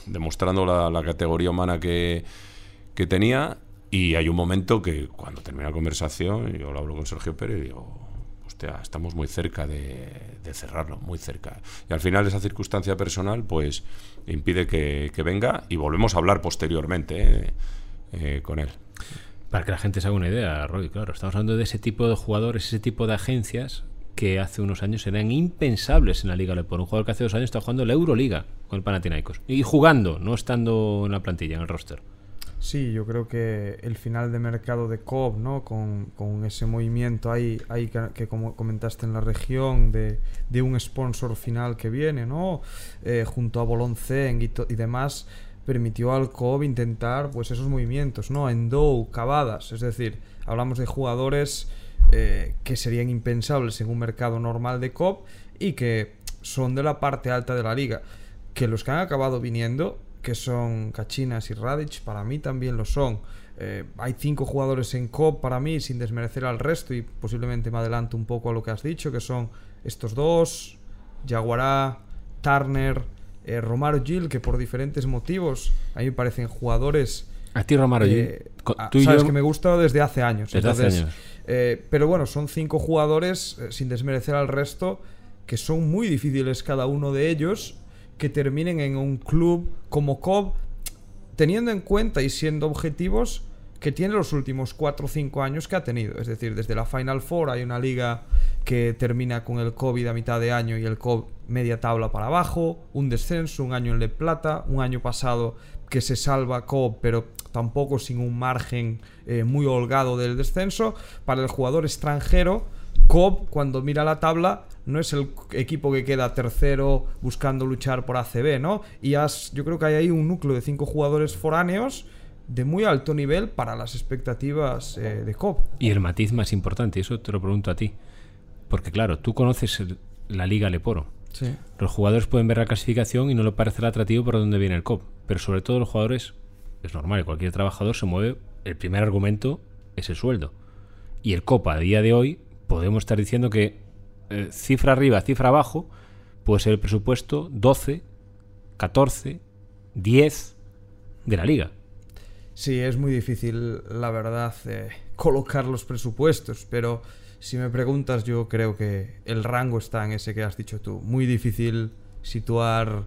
demostrando la, categoría humana que, que tenía y hay un momento que cuando termina la conversación, yo lo hablo con Sergio Pérez y digo, estamos muy cerca de, cerrarlo, muy cerca. Y al final esa circunstancia personal pues impide que, venga y volvemos a hablar posteriormente eh, eh, con él. Para que la gente se haga una idea, Roy, claro, estamos hablando de ese tipo de jugadores, ese tipo de agencias que hace unos años eran impensables en la Liga Lepor. Un jugador que hace dos años está jugando la Euroliga con el Panathinaikos. Y jugando, no estando en la plantilla, en el roster. Sí, yo creo que el final de mercado de Cobb, ¿no? Con, ese movimiento ahí, ahí que, como comentaste en la región, de, un sponsor final que viene, ¿no? Eh, junto a Bolonceng y, y, demás, permitió al Cobb intentar pues esos movimientos, ¿no? Endo, Cavadas, es decir, hablamos de jugadores eh, que serían impensables en un mercado normal de Cobb y que son de la parte alta de la liga. Que los que han acabado viniendo que son Cachinas y Radic, para mí también lo son. Eh, hay cinco jugadores en COP para mí, sin desmerecer al resto, y posiblemente me adelanto un poco a lo que has dicho, que son estos dos, Jaguará, Turner, eh, Romaro Gil, que por diferentes motivos a mí me parecen jugadores... A ti Romaro Gil. Eh, sabes que me gusta desde hace años. Desde hace años. pero bueno, son cinco jugadores, sin desmerecer al resto, que son muy difíciles cada uno de ellos que terminen en un club como Cobb, teniendo en cuenta y siendo objetivos que tiene los últimos 4 o 5 años que ha tenido. Es decir, desde la Final Four hay una liga que termina con el COVID a mitad de año y el Cobb media tabla para abajo, un descenso, un año en Le Plata, un año pasado que se salva Cobb, pero tampoco sin un margen eh, muy holgado del descenso. Para el jugador extranjero, Cobb, cuando mira la tabla, no es el equipo que queda tercero buscando luchar por ACB, ¿no? Y has, yo creo que hay ahí un núcleo de cinco jugadores foráneos de muy alto nivel para las expectativas eh, de COP. Y el matiz más importante, eso te lo pregunto a ti. Porque claro, tú conoces la Liga Leporo. Sí. Los jugadores pueden ver la clasificación y no le parecerá atractivo por dónde viene el COP. Pero sobre todo los jugadores, es normal, cualquier trabajador se mueve, el primer argumento es el sueldo. Y el COP a día de hoy podemos estar diciendo que eh, cifra arriba, cifra abajo, puede ser el presupuesto 12, 14, 10 de la liga. Sí, es muy difícil, la verdad, eh, colocar los presupuestos, pero si me preguntas, yo creo que el rango está en ese que has dicho tú. Muy difícil situar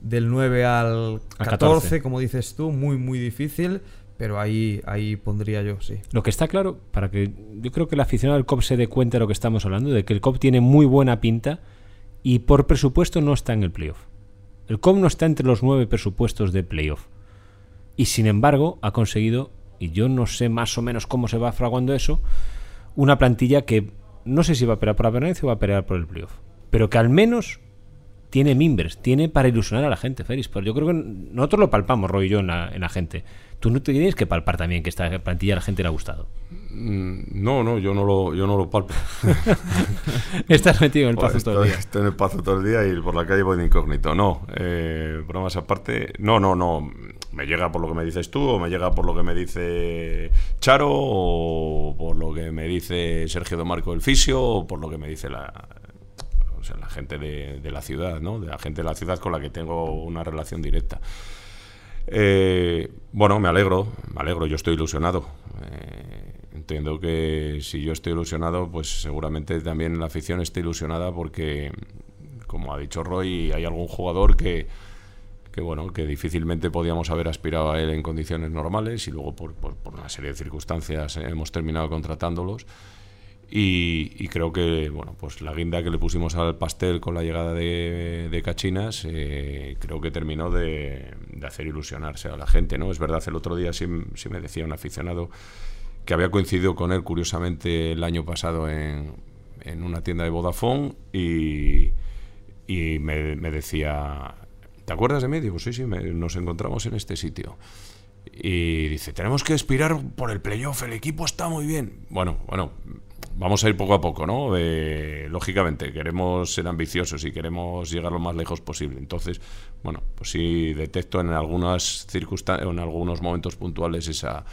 del 9 al 14, 14, como dices tú, muy, muy difícil, pero ahí, ahí pondría yo, sí. Lo que está claro, para que yo creo que el aficionado del COP se dé cuenta de lo que estamos hablando, de que el COP tiene muy buena pinta y por presupuesto no está en el playoff. El COP no está entre los nueve presupuestos de playoff. Y sin embargo ha conseguido, y yo no sé más o menos cómo se va fraguando eso, una plantilla que no sé si va a pelear por la permanencia o va a pelear por el playoff. Pero que al menos tiene mimbres, tiene para ilusionar a la gente, Feris. Pero yo creo que nosotros lo palpamos, Roy y yo, en la gente. Tú no te tienes que palpar también que esta plantilla a la gente le ha gustado. Mm, No, no, yo no lo, yo no lo palpo. Estás metido en el Joder, pazo todo el día. estoy en el pazo todo el día y por la calle voy de incógnito. No, eh, bromas aparte. No, no, no. Me llega por lo que me dices tú, o me llega por lo que me dice Charo, o por lo que me dice Sergio de Marco el Fisio, o por lo que me dice la, o sea, la gente de, de la ciudad, ¿no? De la gente de la ciudad con la que tengo una relación directa. Eh, bueno, me alegro, me alegro, yo estoy ilusionado. Eh, entiendo que si yo estoy ilusionado, pues seguramente también la afición esté ilusionada porque, como ha dicho Roy, hay algún jugador que, que bueno, que difícilmente podíamos haber aspirado a él en condiciones normales y luego por, por- por una serie de circunstancias hemos terminado contratándolos. Y, y creo que bueno pues la guinda que le pusimos al pastel con la llegada de, de Cachinas eh, creo que terminó de, de hacer ilusionarse a la gente no es verdad el otro día sí, sí me decía un aficionado que había coincidido con él curiosamente el año pasado en, en una tienda de Vodafone y, y me, me decía ¿te acuerdas de mí? digo sí sí me- nos encontramos en este sitio y dice, tenemos que aspirar por el playoff, el equipo está muy bien. Bueno, bueno, vamos a ir poco a poco, ¿no? Lógicamente, queremos ser ambiciosos y queremos llegar lo más lejos posible. Entonces, bueno, pues sí detecto en algunas circunstancias, en algunos momentos puntuales esa,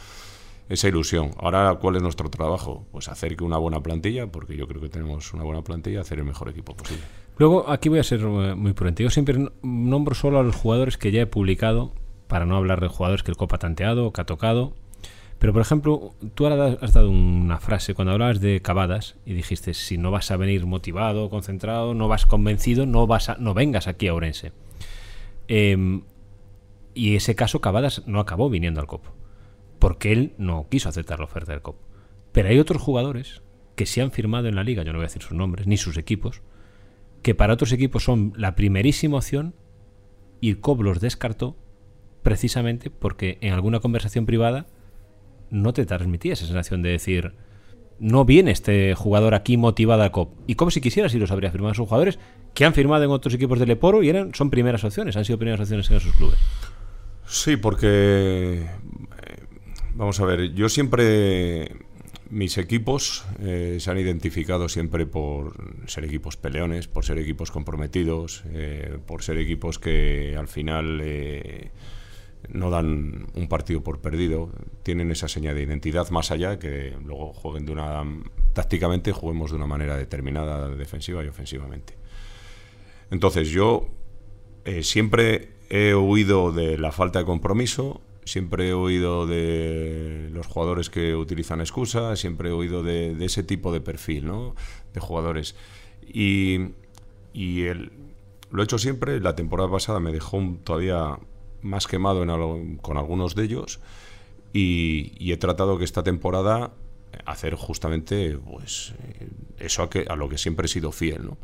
esa ilusión. Ahora, ¿cuál es nuestro trabajo? Pues hacer que una buena plantilla, porque yo creo que tenemos una buena plantilla, hacer el mejor equipo posible. Luego, aquí voy a ser eh, muy prudente. Yo siempre nombro solo a los jugadores que ya he publicado, para no hablar de jugadores que el Copa ha tanteado o que ha tocado. Pero, por ejemplo, tú has dado una frase cuando hablabas de Cavadas y dijiste, si no vas a venir motivado, concentrado, no vas convencido, no, vas a, no vengas aquí a Orense. Em, y ese caso Cavadas no acabó viniendo al COP, porque él no quiso aceptar la oferta del COP. Pero hay otros jugadores que se han firmado en la liga, yo no voy a decir sus nombres, ni sus equipos, que para otros equipos son la primerísima opción y el COP los descartó precisamente porque en alguna conversación privada no te transmitía esa sensación de decir no viene este jugador aquí motivado a COP. Y COP si quisiera sí los habría firmado sus jugadores que han firmado en otros equipos del Leporo y eran, son primeras opciones, han sido primeras opciones en esos clubes. Sí, porque eh, vamos a ver, yo siempre mis equipos eh, se han identificado siempre por ser equipos peleones, por ser equipos comprometidos, eh, por ser equipos que al final no dan un partido por perdido, tienen esa señal de identidad más allá que luego jueguen de una tácticamente juguemos de una manera determinada defensiva y ofensivamente. Entonces yo eh, siempre he huido de la falta de compromiso, siempre he huido de los jugadores que utilizan excusas, siempre he de, de ese tipo de perfil, ¿no? De jugadores. Y, y el- lo he hecho siempre. La temporada pasada me dejó un- todavía más quemado en algo- con algunos de ellos. Y, y he tratado que esta temporada hacer justamente pues eso a, que, a lo que siempre he sido fiel, ¿no?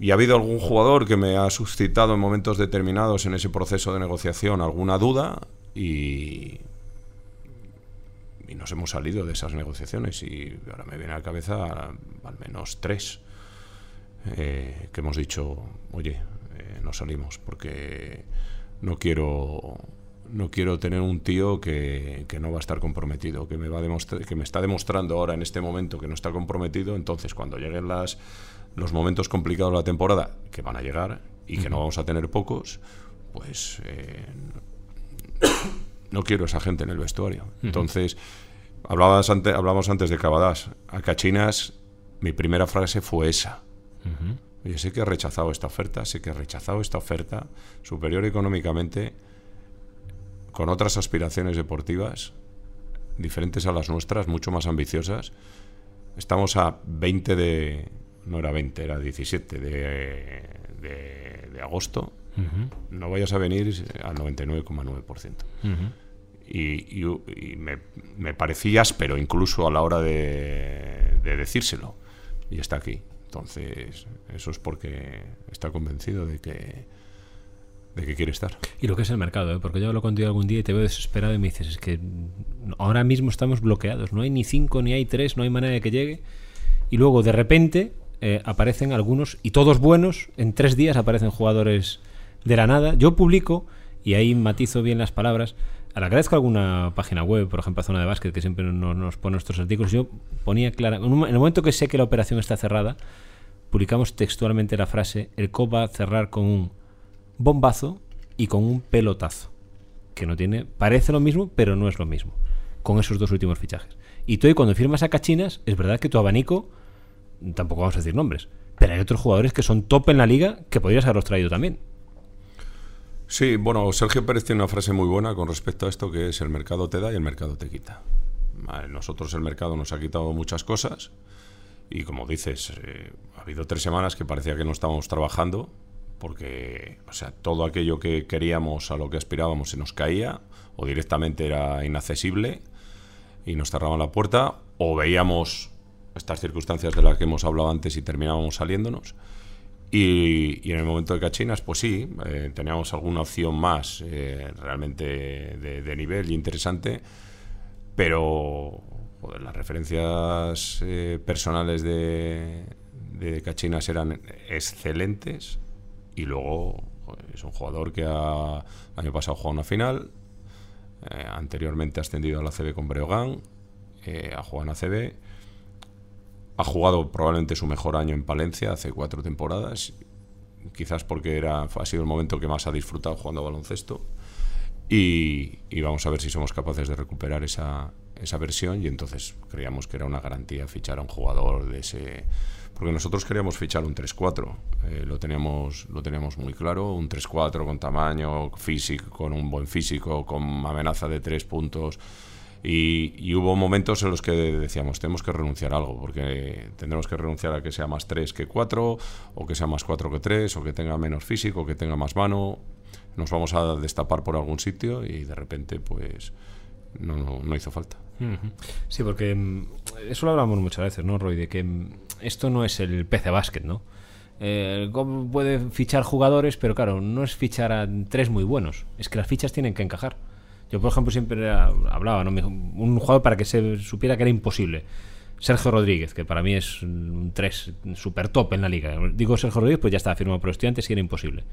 Y ha habido algún jugador que me ha suscitado en momentos determinados en ese proceso de negociación alguna duda y, y nos hemos salido de esas negociaciones y ahora me viene a la cabeza al menos tres eh, que hemos dicho, oye, eh, nos salimos porque no quiero no quiero tener un tío que, que no va a estar comprometido, que me va a demostrar, que me está demostrando ahora en este momento que no está comprometido, entonces cuando lleguen las los momentos complicados de la temporada, que van a llegar y que no vamos a tener pocos, pues eh, no quiero esa gente en el vestuario. Entonces, hablabas ante, hablamos antes de Cavadas. A Cachinas, mi primera frase fue esa. Oye, sé que he rechazado esta oferta, sé que he rechazado esta oferta superior económicamente con otras aspiraciones deportivas diferentes a las nuestras, mucho más ambiciosas. Estamos a 20 de... No era 20, era 17 de, de, de agosto. No vayas a venir al 99,9%. y, y- y me, me parecía áspero incluso a la hora de, de decírselo. Y está aquí. Entonces, eso es porque está convencido de que, de que quiere estar. Y lo que es el mercado, ¿eh? porque yo hablo contigo algún día y te veo desesperado y me dices, es que ahora mismo estamos bloqueados, no hay ni cinco, ni hay tres, no hay manera de que llegue. Y luego de repente eh, aparecen algunos, y todos buenos, en tres días aparecen jugadores de la nada. Yo publico, y ahí matizo bien las palabras, agradezco alguna página web, por ejemplo, Zona de Básquet, que siempre nos, pone nuestros artículos. Yo ponía clara, en el momento que sé que la operación está cerrada, publicamos textualmente la frase, el COP va a cerrar con un bombazo y con un pelotazo. Que no tiene. Parece lo mismo, pero no es lo mismo. Con esos dos últimos fichajes. Y tú cuando firmas a Cachinas, es verdad que tu abanico. Tampoco vamos a decir nombres. Pero hay otros jugadores que son top en la liga que podrías haberlos traído también. Sí, bueno, Sergio Pérez tiene una frase muy buena con respecto a esto que es el mercado te da y el mercado te quita. Vale, nosotros el mercado nos ha quitado muchas cosas y como dices, eh, ha habido tres semanas que parecía que no estábamos trabajando porque, o sea, todo aquello que queríamos, a lo que aspirábamos, se nos caía o directamente era inaccesible y nos cerraban la puerta o veíamos estas circunstancias de las que hemos hablado antes y terminábamos saliéndonos. Y, en el momento de Cachinas, pues sí, eh, teníamos alguna opción más eh, realmente de, nivel y interesante, pero joder, las referencias eh, personales de, de Cachinas eran excelentes y luego es un jugador que ha, el año pasado jugó una final, eh, anteriormente ha ascendido a la CB con Breogán, eh, ha jugado en ACB, ha jugado probablemente su mejor año en Palencia hace cuatro temporadas, quizás porque era, ha sido el momento que más ha disfrutado jugando baloncesto. Y, y vamos a ver si somos capaces de recuperar esa, esa versión. Y entonces creíamos que era una garantía fichar a un jugador de ese. Porque nosotros queríamos fichar un 3-4, eh, lo, teníamos, lo teníamos muy claro, un 3-4 con tamaño, físico, con un buen físico, con amenaza de tres puntos, y, y, hubo momentos en los que decíamos, tenemos que renunciar a algo, porque tendremos que renunciar a que sea más 3 que 4, o que sea más 4 que 3, o que tenga menos físico, o que tenga más mano. Nos vamos a destapar por algún sitio y de repente, pues, no, no, no hizo falta. Sí, porque mm, eso lo hablamos muchas veces, ¿no, Roy? De que mm, esto no es el PC Basket, ¿no? Eh, el GOM puede fichar jugadores, pero claro, no es fichar a tres muy buenos. Es que las fichas tienen que encajar. Yo, por ejemplo, siempre hablaba, ¿no? Un jugador para que se supiera que era imposible. Sergio Rodríguez, que para mí es un 3 super top en la liga. Digo Sergio Rodríguez, pues ya estaba firmado por estudiantes y era imposible.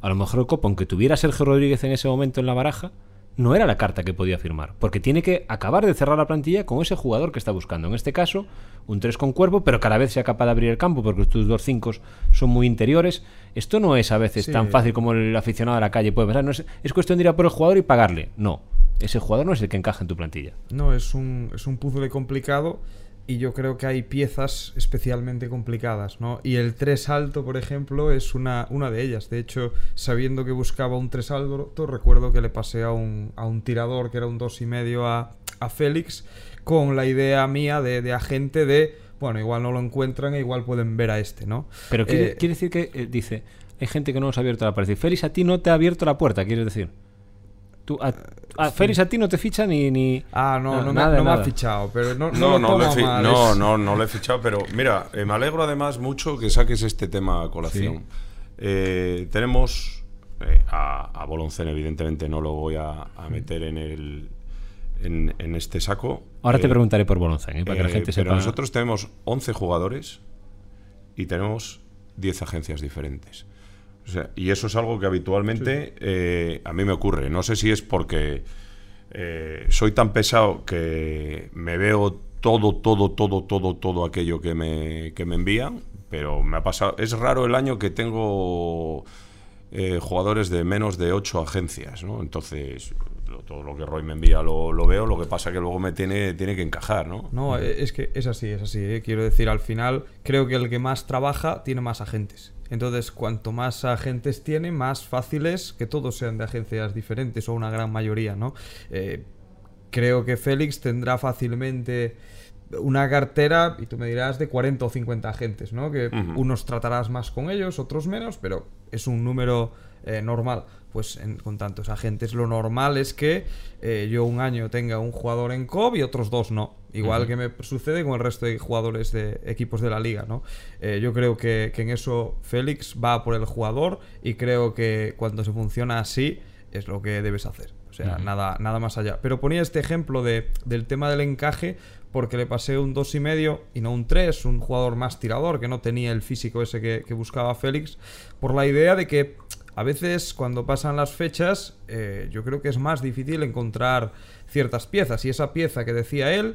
A lo mejor el Copa, aunque tuviera Sergio Rodríguez en ese momento en la baraja, no era la carta que podía firmar. Porque tiene que acabar de cerrar la plantilla con ese jugador que está buscando. En este caso, un 3 con cuerpo, pero cada vez sea capaz de abrir el campo porque tus dos 5 son muy interiores. Esto no es a veces sí. tan fácil como el aficionado de la calle puede pensar. No es, es, cuestión de ir a por el jugador y pagarle. No. Ese jugador no es el que encaja en tu plantilla. No, es un, es un puzzle complicado y yo creo que hay piezas especialmente complicadas, ¿no? Y el 3 alto, por ejemplo, es una, una de ellas. De hecho, sabiendo que buscaba un 3 alto, recuerdo que le pasé a un, a un tirador que era un 2,5 a, a Félix con la idea mía de, de agente de, bueno, igual no lo encuentran e igual pueden ver a este, ¿no? Pero quiere, eh, quiere decir que, eh, dice, hay gente que no nos ha abierto la puerta. Félix, a ti no te ha abierto la puerta, quieres decir. Tú, a, a sí. Félix a ti no te ficha ni... ni ah, no, no, no, nada, me, no me, ha fichado, pero no, no, no, le, no, no, no le he fichado, pero mira, eh, me alegro además mucho que saques este tema a colación. Sí. Eh, tenemos eh, a, a Boloncén, evidentemente no lo voy a, a meter en el... En, en, este saco. Ahora te preguntaré por Boloncén, para que la gente pero sepa. nosotros tenemos 11 jugadores y tenemos 10 agencias diferentes. O sea, y eso es algo que habitualmente sí. eh, a mí me ocurre. No sé si es porque eh, soy tan pesado que me veo todo, todo, todo, todo, todo aquello que me, que me envían, pero me ha pasado. Es raro el año que tengo eh, jugadores de menos de ocho agencias, ¿no? Entonces, todo lo que Roy me envía lo, lo, veo, lo que pasa que luego me tiene, tiene que encajar, ¿no? No, es que es así, es así. ¿eh? Quiero decir, al final, creo que el que más trabaja tiene más agentes. Entonces, cuanto más agentes tiene, más fácil es que todos sean de agencias diferentes o una gran mayoría, ¿no? Eh, creo que Félix tendrá fácilmente una cartera, y tú me dirás, de 40 o 50 agentes, ¿no? Que unos tratarás más con ellos, otros menos, pero es un número eh, normal. Pues con tantos agentes lo normal es que eh, yo un año tenga un jugador en COB y otros dos no. Igual que me sucede con el resto de jugadores de equipos de la liga, ¿no? Eh, yo creo que, en eso Félix va por el jugador y creo que cuando se funciona así es lo que debes hacer. O sea, nada, nada más allá. Pero ponía este ejemplo de, del tema del encaje porque le pasé un 2,5 y medio y no un 3, un jugador más tirador que no tenía el físico ese que, buscaba Félix, por la idea de que a veces cuando pasan las fechas eh, yo creo que es más difícil encontrar ciertas piezas y esa pieza que decía él,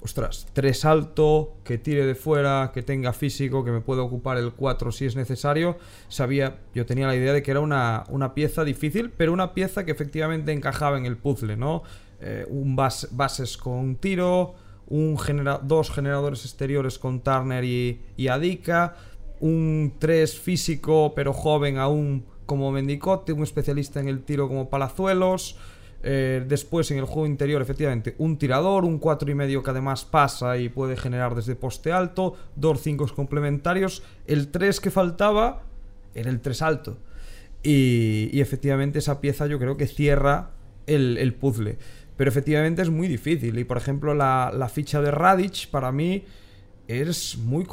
ostras, tres alto, que tire de fuera, que tenga físico, que me pueda ocupar el 4 si es necesario, sabía, yo tenía la idea de que era una, una pieza difícil, pero una pieza que efectivamente encajaba en el puzzle, ¿no? Eh, un bases con tiro, un dos generadores exteriores con Turner y, y Adika, un 3 físico pero joven aún como Mendicote, un especialista en el tiro como Palazuelos. Eh, después en el juego interior, efectivamente, un tirador, un 4 y medio que además pasa y puede generar desde poste alto, dos 5 complementarios. El 3 que faltaba era el 3 alto. Y, efectivamente esa pieza yo creo que cierra el, puzzle. Pero efectivamente es muy difícil. Y por ejemplo, la, la ficha de Radic para mí es muy,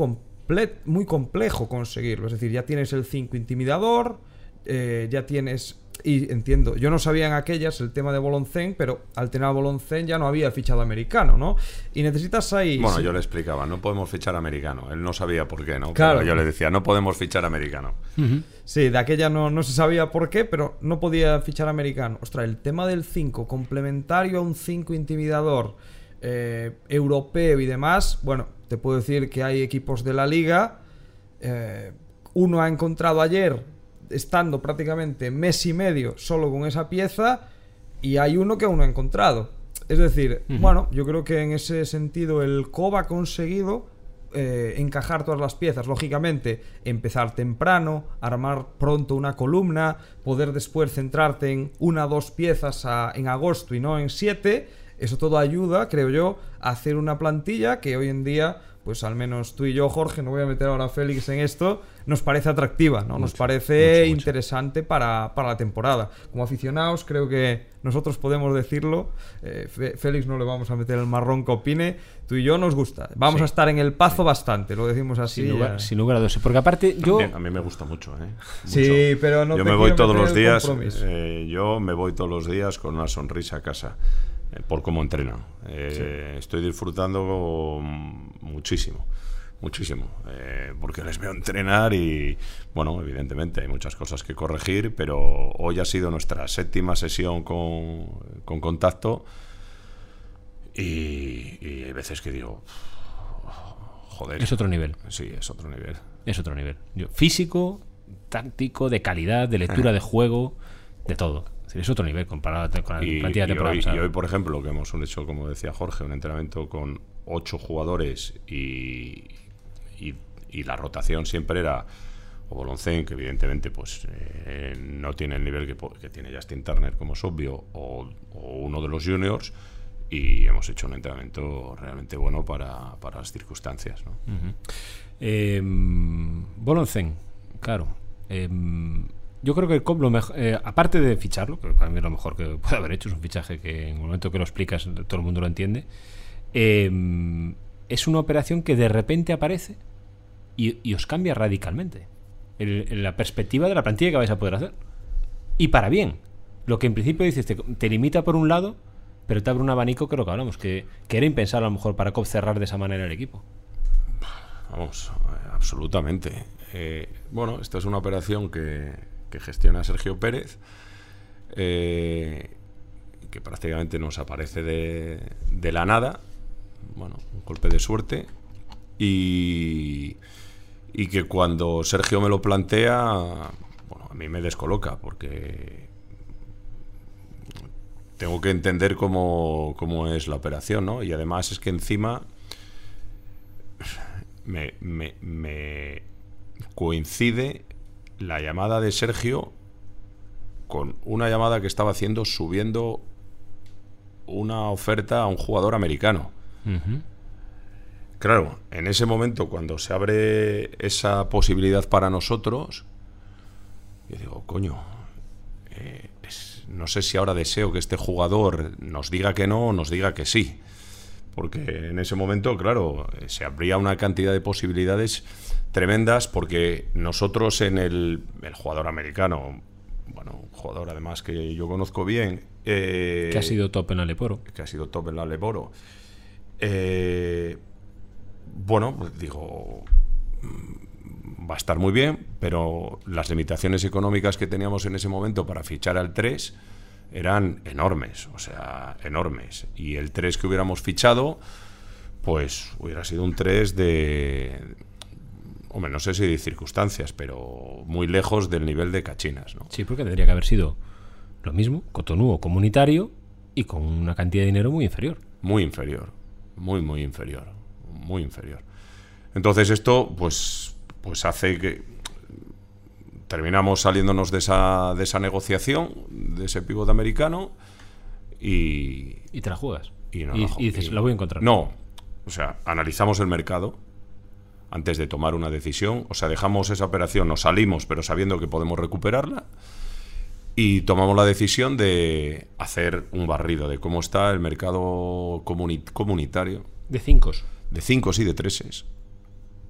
muy complejo conseguirlo. Es decir, ya tienes el 5 intimidador eh, ya tienes y entiendo, yo no sabía en aquellas el tema de Boloncén, pero al tener a Boloncén ya no había fichado americano, ¿no? Y necesitas ahí... Bueno, yo le explicaba, no podemos fichar americano. Él no sabía por qué, ¿no? Claro. yo le decía, no podemos fichar americano. Sí, de aquella no, no se sabía por qué, pero no podía fichar americano. Ostras, el tema del 5, complementario a un 5 intimidador eh, europeo y demás, bueno, te puedo decir que hay equipos de la liga. Eh, uno ha encontrado ayer estando prácticamente mes y medio solo con esa pieza y hay uno que aún no ha encontrado. Es decir, bueno, yo creo que en ese sentido el COB ha conseguido eh, encajar todas las piezas. Lógicamente, empezar temprano, armar pronto una columna, poder después centrarte en una o dos piezas en agosto y no en siete. Eso todo ayuda, creo yo, a hacer una plantilla que hoy en día pues al menos tú y yo, Jorge, no voy a meter ahora a Félix en esto, nos parece atractiva, ¿no? nos parece interesante Para, la temporada. Como aficionados, creo que nosotros podemos decirlo. Eh, Félix no le vamos a meter el marrón que opine. Tú y yo nos gusta. Vamos a estar en el pazo bastante, lo decimos así. Sin lugar, a dudas. Porque aparte, yo. A mí me gusta mucho, ¿eh? Sí, pero no Yo me voy todos los días. Eh, yo me voy todos los días con una sonrisa a casa. Eh, por cómo entreno. Eh, estoy disfrutando muchísimo, muchísimo, eh, porque les veo entrenar y, bueno, evidentemente hay muchas cosas que corregir, pero hoy ha sido nuestra séptima sesión con, con contacto y, hay veces que digo, joder. Es otro nivel. Sí, es otro nivel. Es otro nivel. físico, táctico, de calidad, de lectura de juego, de todo es otro nivel comparado con la cantidad de hoy, y hoy, por ejemplo, que hemos hecho, como decía Jorge, un entrenamiento con ocho jugadores y, y, la rotación siempre era o Boloncén, que evidentemente pues eh, no tiene el nivel que, tiene Justin Turner, como es obvio, o, uno de los juniors, y hemos hecho un entrenamiento realmente bueno para, para las circunstancias. ¿no? Boloncén, claro. Em, yo creo que el COP, eh, aparte de ficharlo, que para mí es lo mejor que puede haber hecho, es un fichaje que en el momento que lo explicas todo el mundo lo entiende, em, es una operación que de repente aparece y, os cambia radicalmente la perspectiva de la plantilla que vais a poder hacer. Y para bien. Lo que en principio dices te, limita por un lado, pero te abre un abanico que lo que hablamos, que, que era impensable a lo mejor para COP cerrar de esa manera el equipo. Vamos, absolutamente. Eh, bueno, esta es una operación que, que gestiona Sergio Pérez, eh, que prácticamente nos aparece de, la nada, bueno, un golpe de suerte, y, y que cuando Sergio me lo plantea, bueno, a mí me descoloca, porque tengo que entender cómo, cómo es la operación, ¿no? Y además es que encima me, coincide la llamada de Sergio con una llamada que estaba haciendo subiendo una oferta a un jugador americano. Claro, en ese momento, cuando se abre esa posibilidad para nosotros, yo digo, coño, eh, es- no sé si ahora deseo que este jugador nos diga que no o nos diga que sí. Porque en ese momento, claro, eh, se abría una cantidad de posibilidades tremendas porque nosotros en el, el jugador americano, bueno, un jugador además que yo conozco bien, eh, Que ha sido top en Aleporo. que ha sido top en la Leboro. Eh, bueno, pues digo, mm, va a estar muy bien, pero las limitaciones económicas que teníamos en ese momento para fichar al 3 eran enormes, o sea, enormes. Y el 3 que hubiéramos fichado, pues hubiera sido un 3 de... Hombre, no sé si de circunstancias, pero muy lejos del nivel de Cachinas, ¿no? Sí, porque tendría que haber sido lo mismo, cotonúo comunitario y con una cantidad de dinero muy inferior. Muy inferior, muy, muy inferior, muy inferior. Entonces esto, pues, pues hace que terminamos saliéndonos de esa, de esa negociación, de ese pivote americano, y, Y te la juegas. y, no y, y dices, y- la voy a encontrar. No, o sea, analizamos el mercado antes de tomar una decisión, o sea, dejamos esa operación, nos salimos, pero sabiendo que podemos recuperarla, y tomamos la decisión de hacer un barrido de cómo está el mercado comuni- comunitario De cinco. De cinco y de treses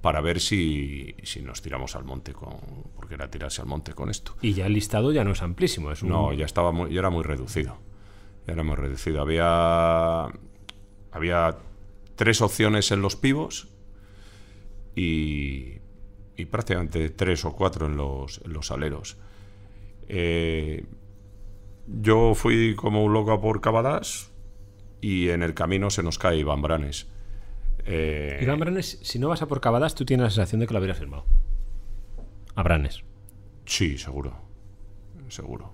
para ver si, si nos tiramos al monte con porque era tirarse al monte con esto. Y ya el listado ya no es amplísimo. Es un- no ya estaba muy, ya era muy reducido ya era muy reducido. Había había tres opciones en los pivos y, y prácticamente tres o cuatro en los, en los aleros. Eh, yo fui como un loco a por Cavadas y en el camino se nos cae Iván Branes Eh, Iván Branes, si no vas a por Cavadas, tú tienes la sensación de que lo hubieras firmado. A Branes. Sí, seguro. Seguro.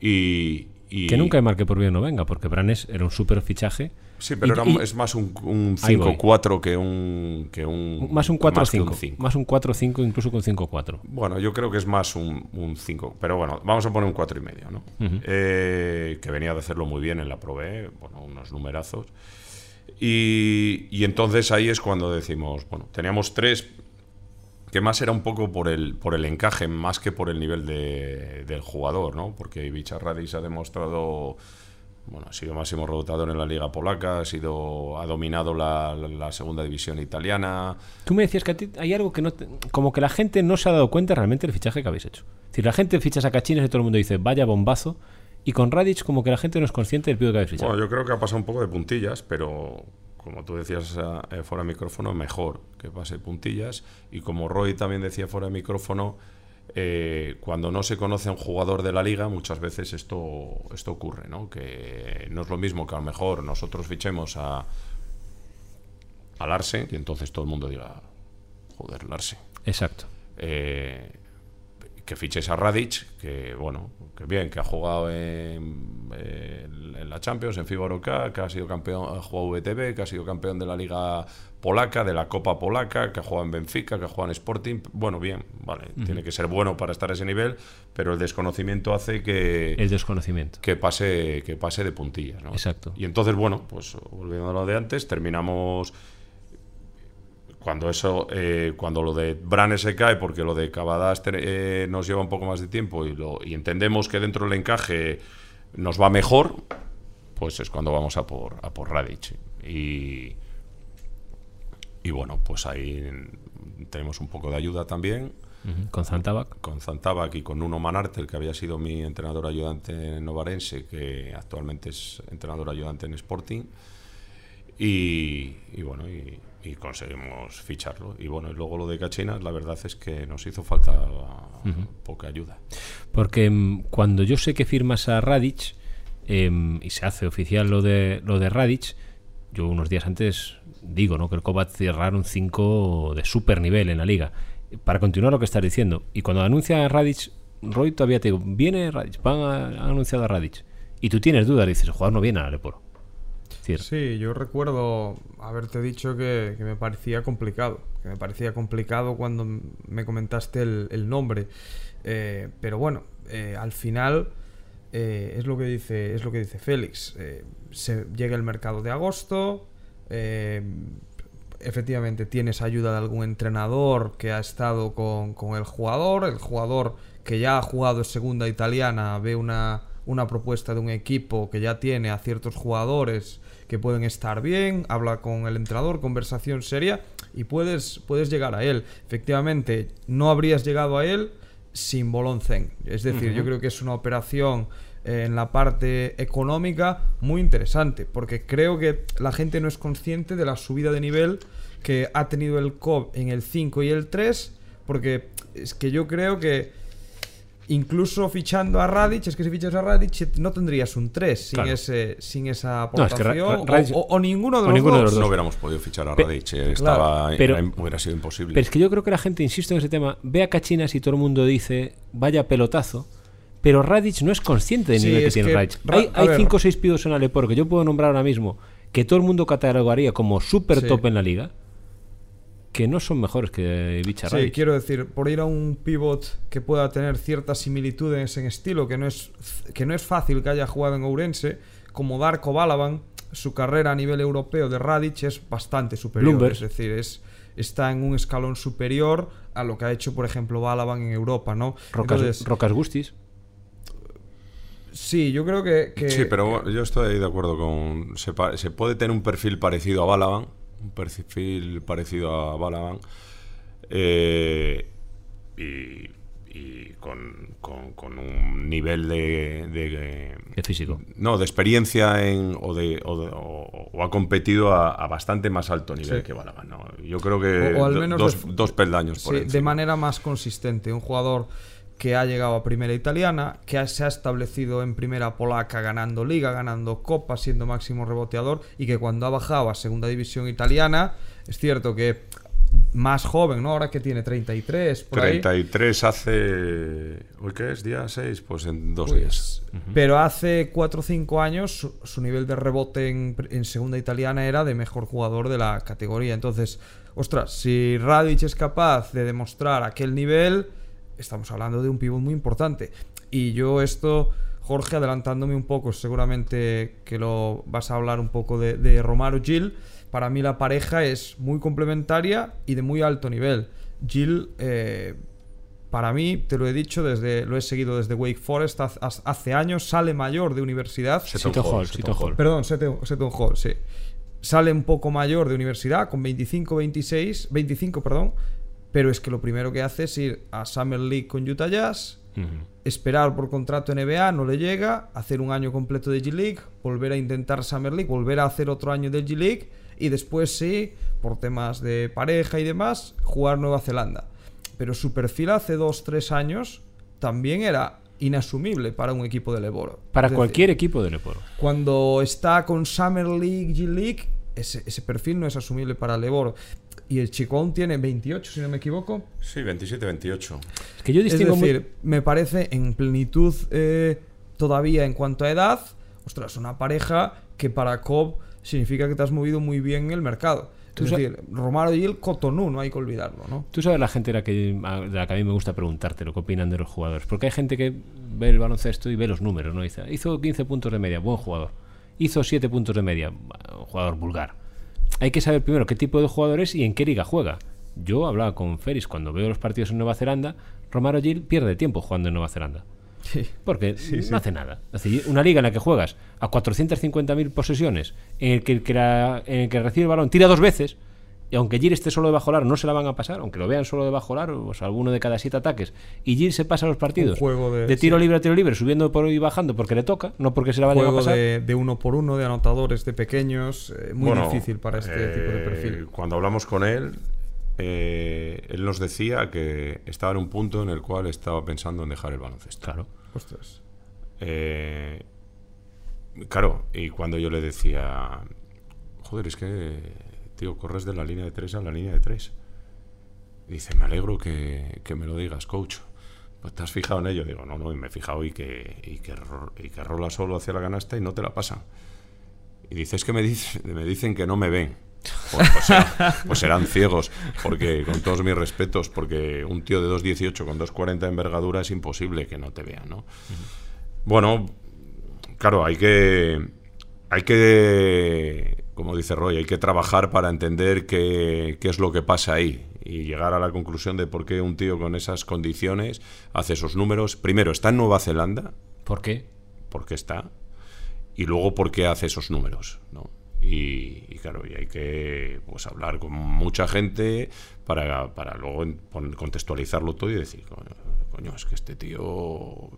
Y. y- Que nunca marque por bien no venga, porque Branes era un súper fichaje. Sí, pero Y- era- y- es más un, un Ahí voy. 5-4 que un, que un. Más un que un 4-5. cinco. Más un 4-5, incluso con 5-4. Bueno, yo creo que es más un, un 5. Pero bueno, vamos a poner un 4 y medio, ¿no? Eh, que venía de hacerlo muy bien en la Probe, bueno, unos numerazos. Y, entonces ahí es cuando decimos, bueno, teníamos tres, que más era un poco por el, por el encaje, más que por el nivel de- del jugador, ¿no? Porque Bicharradis ha demostrado, bueno, ha sido máximo rotador en la liga polaca, ha, sido, ha dominado la, segunda división italiana. Tú me decías que a ti hay algo que no. como que la gente no se ha dado cuenta realmente del fichaje que habéis hecho. Decir, la gente ficha a Cachines y todo el mundo dice, vaya bombazo. Y con Radic, como que la gente no es consciente del pido que habéis fichado. Bueno, yo creo que ha pasado un poco de puntillas, pero como tú decías eh, fuera de micrófono, mejor que pase puntillas. Y como Roy también decía fuera de micrófono, eh, cuando no se conoce a un jugador de la liga, muchas veces esto, esto ocurre, ¿no? Que no es lo mismo que a lo mejor nosotros fichemos a, a Larsen y entonces todo el mundo diga, joder, Larsen. Exacto. Eh, que fiches a Radic, que bueno, que bien, que ha jugado en, en la Champions, en FIBA Eurocup, que ha sido campeón, ha jugado VTB, que ha sido campeón de la Liga Polaca, de la Copa Polaca, que ha jugado en Benfica, que ha jugado en Sporting. Bueno, bien, vale, tiene que ser bueno para estar a ese nivel, pero el desconocimiento hace que, El desconocimiento. que pase que pase de puntillas, ¿no? Exacto. Y entonces, bueno, pues volviendo a lo de antes, terminamos cuando eso eh, cuando lo de Brane se cae porque lo de Cavadas te- eh, nos lleva un poco más de tiempo y, lo, y entendemos que dentro del encaje nos va mejor pues es cuando vamos a por a por Radic y y bueno pues ahí tenemos un poco de ayuda también Con Zantabac. con Zantabac y con Nuno Manartel, que había sido mi entrenador ayudante en Novarense, que actualmente es entrenador ayudante en Sporting. Y, y bueno, y, y conseguimos ficharlo. Y bueno, y luego lo de Cachinas, la verdad es que nos hizo falta poca ayuda. Porque mm, cuando yo sé que firmas a Radic em, y se hace oficial lo de, lo de Radic, yo unos días antes digo ¿no? que el Kovac cerrar un 5 de super nivel en la liga. Para continuar lo que estás diciendo. Y cuando anuncia a Radic, Roy todavía te digo, viene Radic, van a, han anunciado a Radic. Y tú tienes dudas, dices, el jugador no viene a Aleporo. Sí, yo recuerdo haberte dicho que, me parecía complicado. Que me parecía complicado cuando me comentaste el, nombre. Eh, pero bueno, eh, al final eh, es lo que dice, es lo que dice Félix. Se llega el mercado de agosto. efectivamente tienes ayuda de algún entrenador que ha estado con, con el jugador, el jugador que ya ha jugado en segunda italiana ve una, una propuesta de un equipo que ya tiene a ciertos jugadores que pueden estar bien, habla con el entrenador, conversación seria y puedes, puedes llegar a él. Efectivamente, no habrías llegado a él sin Boloncen. Es decir, yo creo que es una operación eh, en la parte económica muy interesante, porque creo que la gente no es consciente de la subida de nivel que ha tenido el COP en el 5 y el 3, porque es que yo creo que incluso fichando a Radic, es que si fichas a Radic no tendrías un 3 sin, Claro. ese, sin esa No, es que Ra- aportación, o, o- o ninguno de o los ninguno de dos. No hubiéramos podido fichar a Radic, eh, estaba, pero- era- hubiera sido imposible. Pero es que yo creo que la gente, insisto en ese tema, ve a Cachinas y todo el mundo dice, vaya pelotazo. Pero Radic no es consciente del Sí, nivel que tiene que Radic. Ra- Hay, hay cinco o seis pibos en Alepor que yo puedo nombrar ahora mismo que todo el mundo catalogaría como súper Sí. top en la liga, que no son mejores que Bicha Sí, quiero decir, por ir a un pivot que pueda tener ciertas similitudes en estilo, que no es, que no es fácil que haya jugado en Ourense, como Darko Balaban, su carrera a nivel europeo de Radic es bastante superior. Bloomberg. Es decir, es, está en un escalón superior a lo que ha hecho, por ejemplo, Balaban en Europa, ¿no? Rocas, Entonces, Rocas Gustis. sí, yo creo que... que- Sí, pero yo estoy de acuerdo con. Se, se puede tener un perfil parecido a Balaban. Un perfil parecido a Balaban. eh, y y con, con- con un nivel de, de- De físico. No, de experiencia en, o, de, o, de- o- o ha competido a, a bastante más alto nivel Sí. que Balaban. ¿no? Yo creo que O- o al do- menos dos, dos peldaños por Sí, de manera más consistente. Un jugador que ha llegado a primera italiana, que se ha establecido en primera polaca ganando liga, ganando copa, siendo máximo reboteador y que cuando ha bajado a segunda división italiana, es cierto que más joven, ¿no? Ahora que tiene 33, por ahí. 33 hace. ¿Hoy qué es? ¿Día 6? Pues en dos Pues, días. Pero hace 4 o 5 años su, su nivel de rebote en, en segunda italiana era de mejor jugador de la categoría. Entonces, ostras, si Radic es capaz de demostrar aquel nivel, estamos hablando de un pivot muy importante. Y yo esto, Jorge, adelantándome un poco, seguramente que lo vas a hablar un poco de, de Romaro Gil. Para mí la pareja es muy complementaria y de muy alto nivel. Gil, eh, para mí, te lo he dicho, desde lo he seguido desde Wake Forest hace años, sale mayor de universidad. Seton Seton Hall, Hall, Seton Hall. Hall. Perdón, Seton, Seton Hall, sí. Sale un poco mayor de universidad, con 25, 26, 25, perdón. Pero es que lo primero que hace es ir a Summer League con Utah Jazz, esperar por contrato NBA, no le llega, hacer un año completo de G-League, volver a intentar Summer League, volver a hacer otro año de G-League y después sí, por temas de pareja y demás, jugar Nueva Zelanda. Pero su perfil hace dos, tres años también era inasumible para un equipo de Leboro. Para Es decir, cualquier equipo de Leporo. cuando está con Summer League, G-League, ese, ese perfil no es asumible para Leboro. Y el chico aún tiene 28, si no me equivoco. Sí, 27-28. Es que yo Es distingo muy- decir, me parece en plenitud eh, todavía en cuanto a edad, ostras, una pareja que para Cobb significa que te has movido muy bien en el mercado. Tú Es decir, Romaro y el Cotonú, no hay que olvidarlo, ¿no? Tú sabes la gente de la, que, a- de la que a mí me gusta preguntarte lo que opinan de los jugadores. Porque hay gente que ve el baloncesto y ve los números, ¿no? Dice, hizo 15 puntos de media, buen jugador. Hizo 7 puntos de media, un jugador vulgar. Hay que saber primero qué tipo de jugador es y en qué liga juega. Yo hablaba con Feris cuando veo los partidos en Nueva Zelanda. Romaro Gil pierde tiempo jugando en Nueva Zelanda. Sí. Porque no hace nada. Es decir, una liga en la que juegas a 450.000 posesiones, en el que el que, la- en el que recibe el balón tira dos veces, y aunque Gil esté solo debajo del aro, no se la van a pasar, aunque lo vean solo debajo del aro, o sea, alguno de cada siete ataques, y Gil se pasa los partidos juego de- tiro sí. libre a tiro libre, subiendo por y bajando porque le toca, no porque se la vayan a pasar. de, de uno por uno, de anotadores, de pequeños, eh, muy Bueno, difícil para este eh, tipo de perfil. Cuando hablamos con él, eh, él nos decía que estaba en un punto en el cual estaba pensando en dejar el baloncesto. Claro. Ostras. Eh, claro, y cuando yo le decía, joder, es que, tío, corres de la línea de tres a la línea de tres. Dice, me alegro que, que me lo digas, coach. Pues te has fijado en ello. Digo, no, no, y me he fijado y que, y que, y que rola solo hacia la canasta y no te la pasan. Y dice, es que me, dice- me dicen que no me ven. Pues, pues será- pues serán ciegos, porque con todos mis respetos, porque un tío de 2.18 con 2.40 de envergadura es imposible que no te vea, ¿no? Bueno, claro, hay que hay que como dice Roy, hay que trabajar para entender qué, qué es lo que pasa ahí y llegar a la conclusión de por qué un tío con esas condiciones hace esos números. Primero, está en Nueva Zelanda. ¿Por qué? Porque está. Y luego, por qué hace esos números. ¿no? Y, y claro, y hay que pues, hablar con mucha gente para, para luego contextualizarlo todo y decir, coño, coño, es que este tío,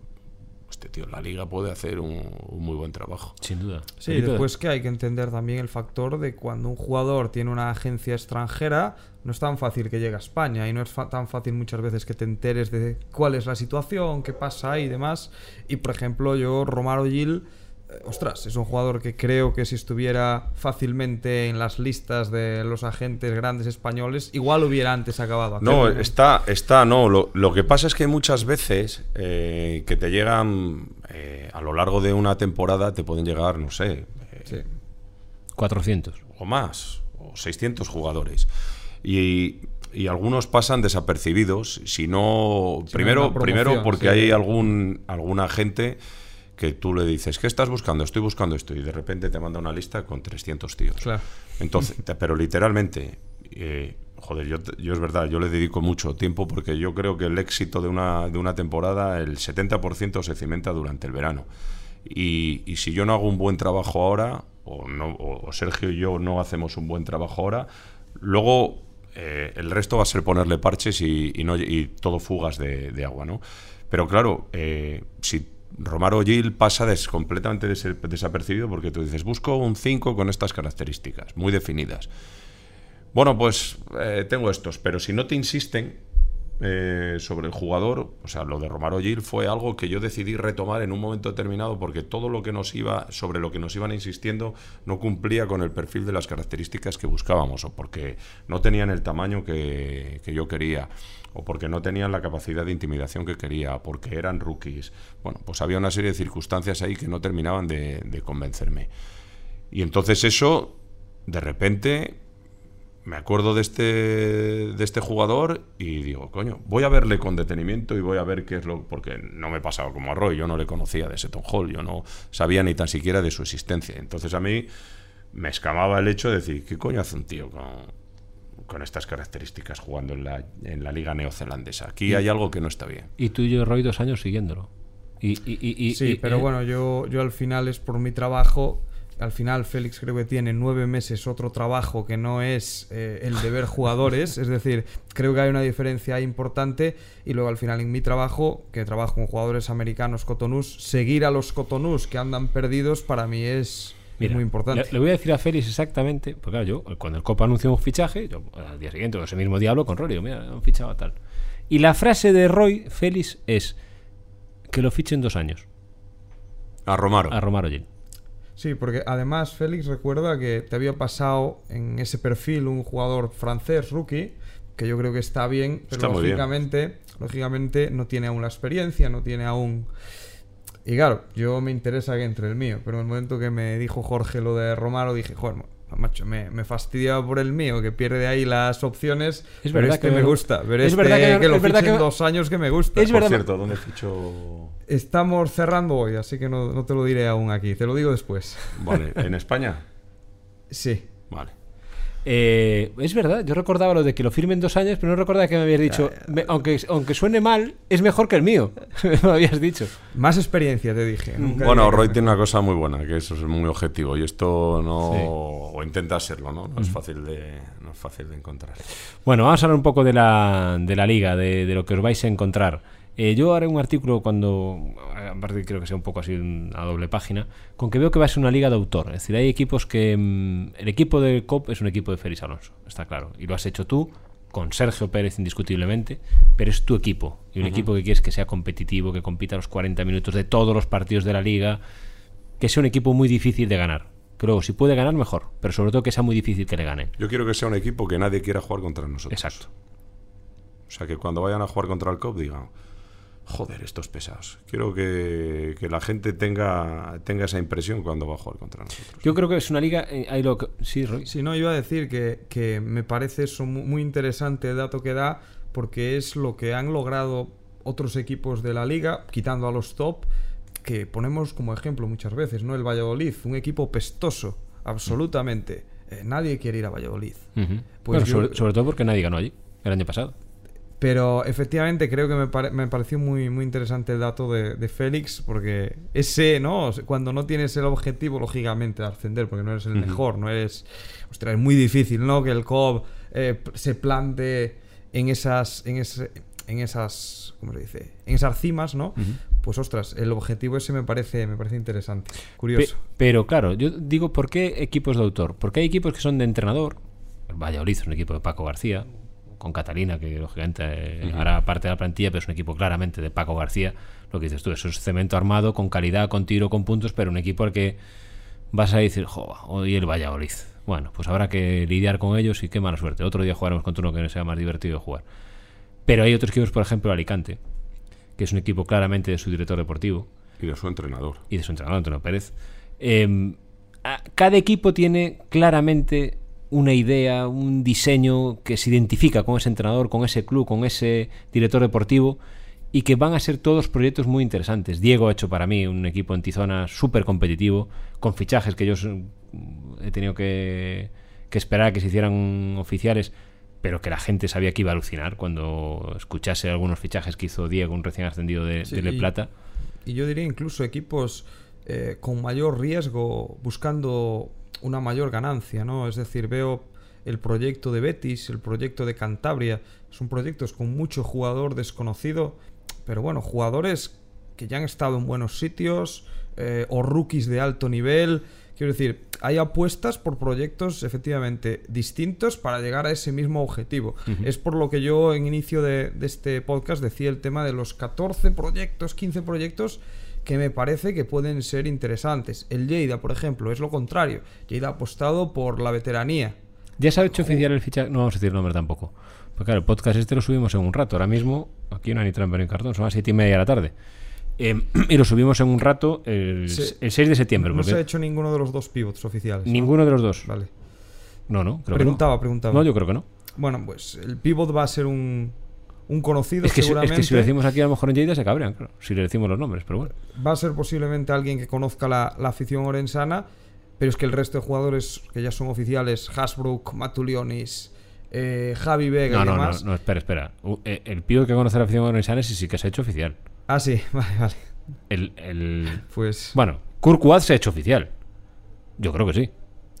este tío la liga puede hacer un, un muy buen trabajo. Sin duda. Sí, Felipe, después que hay que entender también el factor de cuando un jugador tiene una agencia extranjera, no es tan fácil que llegue a España y no es tan fácil muchas veces que te enteres de cuál es la situación, qué pasa ahí y demás. Y por ejemplo, yo, Romaro Gil, ostras, es un jugador que creo que si estuviera fácilmente en las listas de los agentes grandes españoles, igual hubiera antes acabado. No, está, está, no. Lo, lo que pasa es que muchas veces eh, que te llegan eh, a lo largo de una temporada, te pueden llegar, no sé, eh, Sí. 400. o más, o 600 jugadores. Y, y algunos pasan desapercibidos, si no, Si primero, primero porque sí. hay algún, alguna gente que tú le dices, ¿qué estás buscando? Estoy buscando esto. Y de repente te manda una lista con 300 tíos. Claro. Entonces, pero literalmente, eh, joder, yo, yo es verdad, yo le dedico mucho tiempo porque yo creo que el éxito de una, de una temporada, el 70% se cimenta durante el verano. Y, y si yo no hago un buen trabajo ahora, o, no, o o Sergio y yo no hacemos un buen trabajo ahora, luego eh, el resto va a ser ponerle parches y, y no, y todo fugas de, de agua, ¿no? Pero claro, eh, si Romaro Gil pasa completamente des- desapercibido porque tú dices, busco un 5 con estas características, muy definidas. Bueno, pues eh, tengo estos, pero si no te insisten eh, sobre el jugador, o sea, lo de Romaro Gil fue algo que yo decidí retomar en un momento determinado porque todo lo que nos iba, sobre lo que nos iban insistiendo, no cumplía con el perfil de las características que buscábamos, o porque no tenían el tamaño que, yo quería, o porque no tenían la capacidad de intimidación que quería, porque eran rookies. Bueno, pues había una serie de circunstancias ahí que no terminaban de convencerme. Y entonces eso, de repente, me acuerdo de este, de este jugador y digo, coño, voy a verle con detenimiento y voy a ver qué es lo... Porque no me pasaba como a Roy, yo no le conocía de Seton Hall, yo no sabía ni tan siquiera de su existencia. Entonces a mí me escamaba el hecho de decir, ¿qué coño hace un tío con, con estas características jugando en la, en la liga neozelandesa? Aquí hay algo que no está bien. Y tú y yo, Roy, dos años siguiéndolo. Y, y- y- y- Sí, y- pero eh, bueno, yo, yo al final es por mi trabajo. Al final Félix creo que tiene nueve meses otro trabajo que no es eh, el de ver jugadores. es decir, creo que hay una diferencia importante. Y luego al final en mi trabajo, que trabajo con jugadores americanos cotonús, seguir a los cotonús que andan perdidos para mí es, es Mira, muy importante. Le, le voy a decir a Félix exactamente, porque claro, yo cuando el Copa anunció un fichaje, yo al día siguiente, o ese mismo día hablo con Rory, digo, mira, han fichado a tal. Y la frase de Roy, Félix, es que lo fichen dos años A Romaro. a Romaro Gil. Sí, porque además Félix recuerda que te había pasado en ese perfil un jugador francés rookie, que yo creo que está bien, pero Está muy bien. lógicamente, lógicamente no tiene aún la experiencia, no tiene aún... Y claro, yo me interesa que entre el mío, pero en el momento que me dijo Jorge lo de Romaro, dije, joder, macho, me, me fastidia por el mío, que pierde ahí las opciones, Es pero verdad este que me gusta, ver es este verdad que lo es verdad fichen que me- dos años que me gusta. Es Por verdad- cierto, ¿dónde fichó? Estamos cerrando hoy, así que no, no te lo diré aún aquí, te lo digo después. Vale, ¿en España? Sí. Vale. Eh, es verdad, yo recordaba lo de que lo firmen dos años, pero no recordaba que me habías dicho, "Me- aunque, aunque suene mal, es mejor que el mío. me habías dicho. Más experiencia, te dije. nunca Bueno, Roy tiene una cosa muy buena, que eso es muy objetivo y esto no o intenta serlo, ¿no? No es fácil de no es fácil de encontrar. Bueno, vamos a hablar un poco de la, de la liga, de, de lo que os vais a encontrar. Eh, yo haré un artículo cuando, aparte creo que sea un poco así a doble página, con que veo que va a ser una liga de autor. Es decir, hay equipos que... mm, el equipo del COP es un equipo de Félix Alonso, está claro. Y lo has hecho tú, con Sergio Pérez indiscutiblemente, pero es tu equipo. Y un equipo que quieres que sea competitivo, que compita los 40 minutos de todos los partidos de la liga, que sea un equipo muy difícil de ganar. Pero si puede ganar, mejor. Pero sobre todo que sea muy difícil que le ganen. Yo quiero que sea un equipo que nadie quiera jugar contra nosotros. Exacto. O sea, que cuando vayan a jugar contra el COP digan, joder, estos pesados. Quiero que, que la gente tenga, tenga esa impresión cuando va a jugar contra nosotros. Yo creo que es una liga. eh, hay lo que- sí, Roy. Si no, iba a decir que, que me parece eso mu- muy interesante el dato que da, porque es lo que han logrado otros equipos de la liga, quitando a los top, que ponemos como ejemplo muchas veces, ¿no? El Valladolid, un equipo pestoso absolutamente, eh, nadie quiere ir a Valladolid. Pues Bueno, yo- sobre, sobre todo porque nadie ganó allí el año pasado. Pero efectivamente creo que me, pare- me pareció muy, muy interesante el dato de, de Félix, porque ese, ¿no? Cuando no tienes el objetivo, lógicamente, de ascender, porque no eres el mejor, no eres... Ostras, es muy difícil, ¿no? Que el COB eh, se plante en esas... En ese, en esas ¿cómo se dice? En esas cimas, ¿no? Pues ostras, el objetivo ese me parece me parece interesante, curioso. Pe- pero claro, yo digo, ¿por qué equipos de autor? Porque hay equipos que son de entrenador. El Valladolid es un equipo de Paco García, con Catalina, que lógicamente eh, hará parte de la plantilla, pero es un equipo claramente de Paco García. Lo que dices tú, eso es cemento armado, con calidad, con tiro, con puntos, pero un equipo al que vas a decir, jo, hoy el Valladolid. Bueno, pues habrá que lidiar con ellos y qué mala suerte. Otro día jugaremos contra uno que sea más divertido de jugar. Pero hay otros equipos, por ejemplo, Alicante, que es un equipo claramente de su director deportivo Y de su entrenador. y de su entrenador Antonio Pérez. eh, a- cada equipo tiene claramente una idea, un diseño que se identifica con ese entrenador, con ese club, con ese director deportivo y que van a ser todos proyectos muy interesantes. Diego ha hecho para mí un equipo en Tizona súper competitivo, con fichajes que yo mm, he tenido que, que esperar a que se hicieran oficiales, pero que la gente sabía que iba a alucinar cuando escuchase algunos fichajes que hizo Diego, un recién ascendido de, Sí, de Le y- Plata. Y yo diría incluso equipos eh, con mayor riesgo buscando una mayor ganancia, ¿no? Es decir, veo el proyecto de Betis, el proyecto de Cantabria, son proyectos con mucho jugador desconocido, pero bueno, jugadores que ya han estado en buenos sitios eh, o rookies de alto nivel. Quiero decir, hay apuestas por proyectos efectivamente distintos para llegar a ese mismo objetivo. Es por lo que yo en inicio de, de este podcast decía el tema de los 14 proyectos, 15 proyectos que me parece que pueden ser interesantes. El Lleida, por ejemplo, es lo contrario. Lleida ha apostado por la veteranía. Ya se ha hecho oficial el fichaje. No vamos a decir el nombre tampoco. Porque claro, el podcast este lo subimos en un rato. Ahora mismo, aquí no hay ni trampa ni cartón, son las siete y media de la tarde. Eh, y lo subimos en un rato el, Sí. el 6 de septiembre. No se ha hecho ninguno de los dos pivots oficiales. ¿no? ninguno de los dos. Vale. No, no, creo Preguntaba, que no. preguntaba. No, yo creo que no. Bueno, pues el pivot va a ser un, un conocido Es que, si, es seguramente. que si lo decimos aquí, a lo mejor en Lleida se cabrean, claro, si le decimos los nombres, pero bueno. Va a ser posiblemente alguien que conozca la, la afición orensana, pero es que el resto de jugadores que ya son oficiales, Hasbrook, Matulionis, eh, Javi Vega No, y no, no, demás. no, espera, espera. Eh, El pido que conoce la afición orensanes sí, sí que se ha hecho oficial. Ah, sí, vale, vale. El, el... Pues. Bueno, Kurkuaz se ha hecho oficial. Yo creo que sí.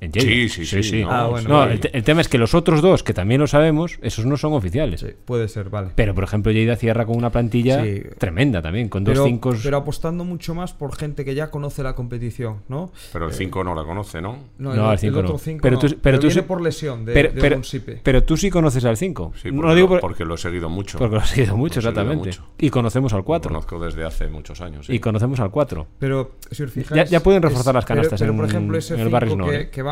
En Lleida. Sí, sí, sí, no, Ah, bueno, No, el, te- el tema es que los otros dos, que también lo sabemos, esos no son oficiales. Sí, puede ser, vale. Pero, por ejemplo, Lleida cierra con una plantilla Sí. tremenda también, con dos cinco. pero apostando mucho más por gente que ya conoce la competición, ¿no? Pero el 5 no la conoce, ¿no? No, No, el, el cinco el otro no. 5 Pero no. pero tú viene sí- por lesión de, pero, de pero, Bonsipe. pero tú sí conoces al 5. Sí, no porque, lo digo lo, por- porque lo he seguido mucho. porque lo has seguido mucho, Lo he seguido exactamente. mucho. Y conocemos al Lo 4. conozco desde hace muchos años. sí. Y conocemos al 4. Pero si os fijáis, Ya- ya pueden reforzar las canastas Pero, por en- ejemplo, ese en el Barris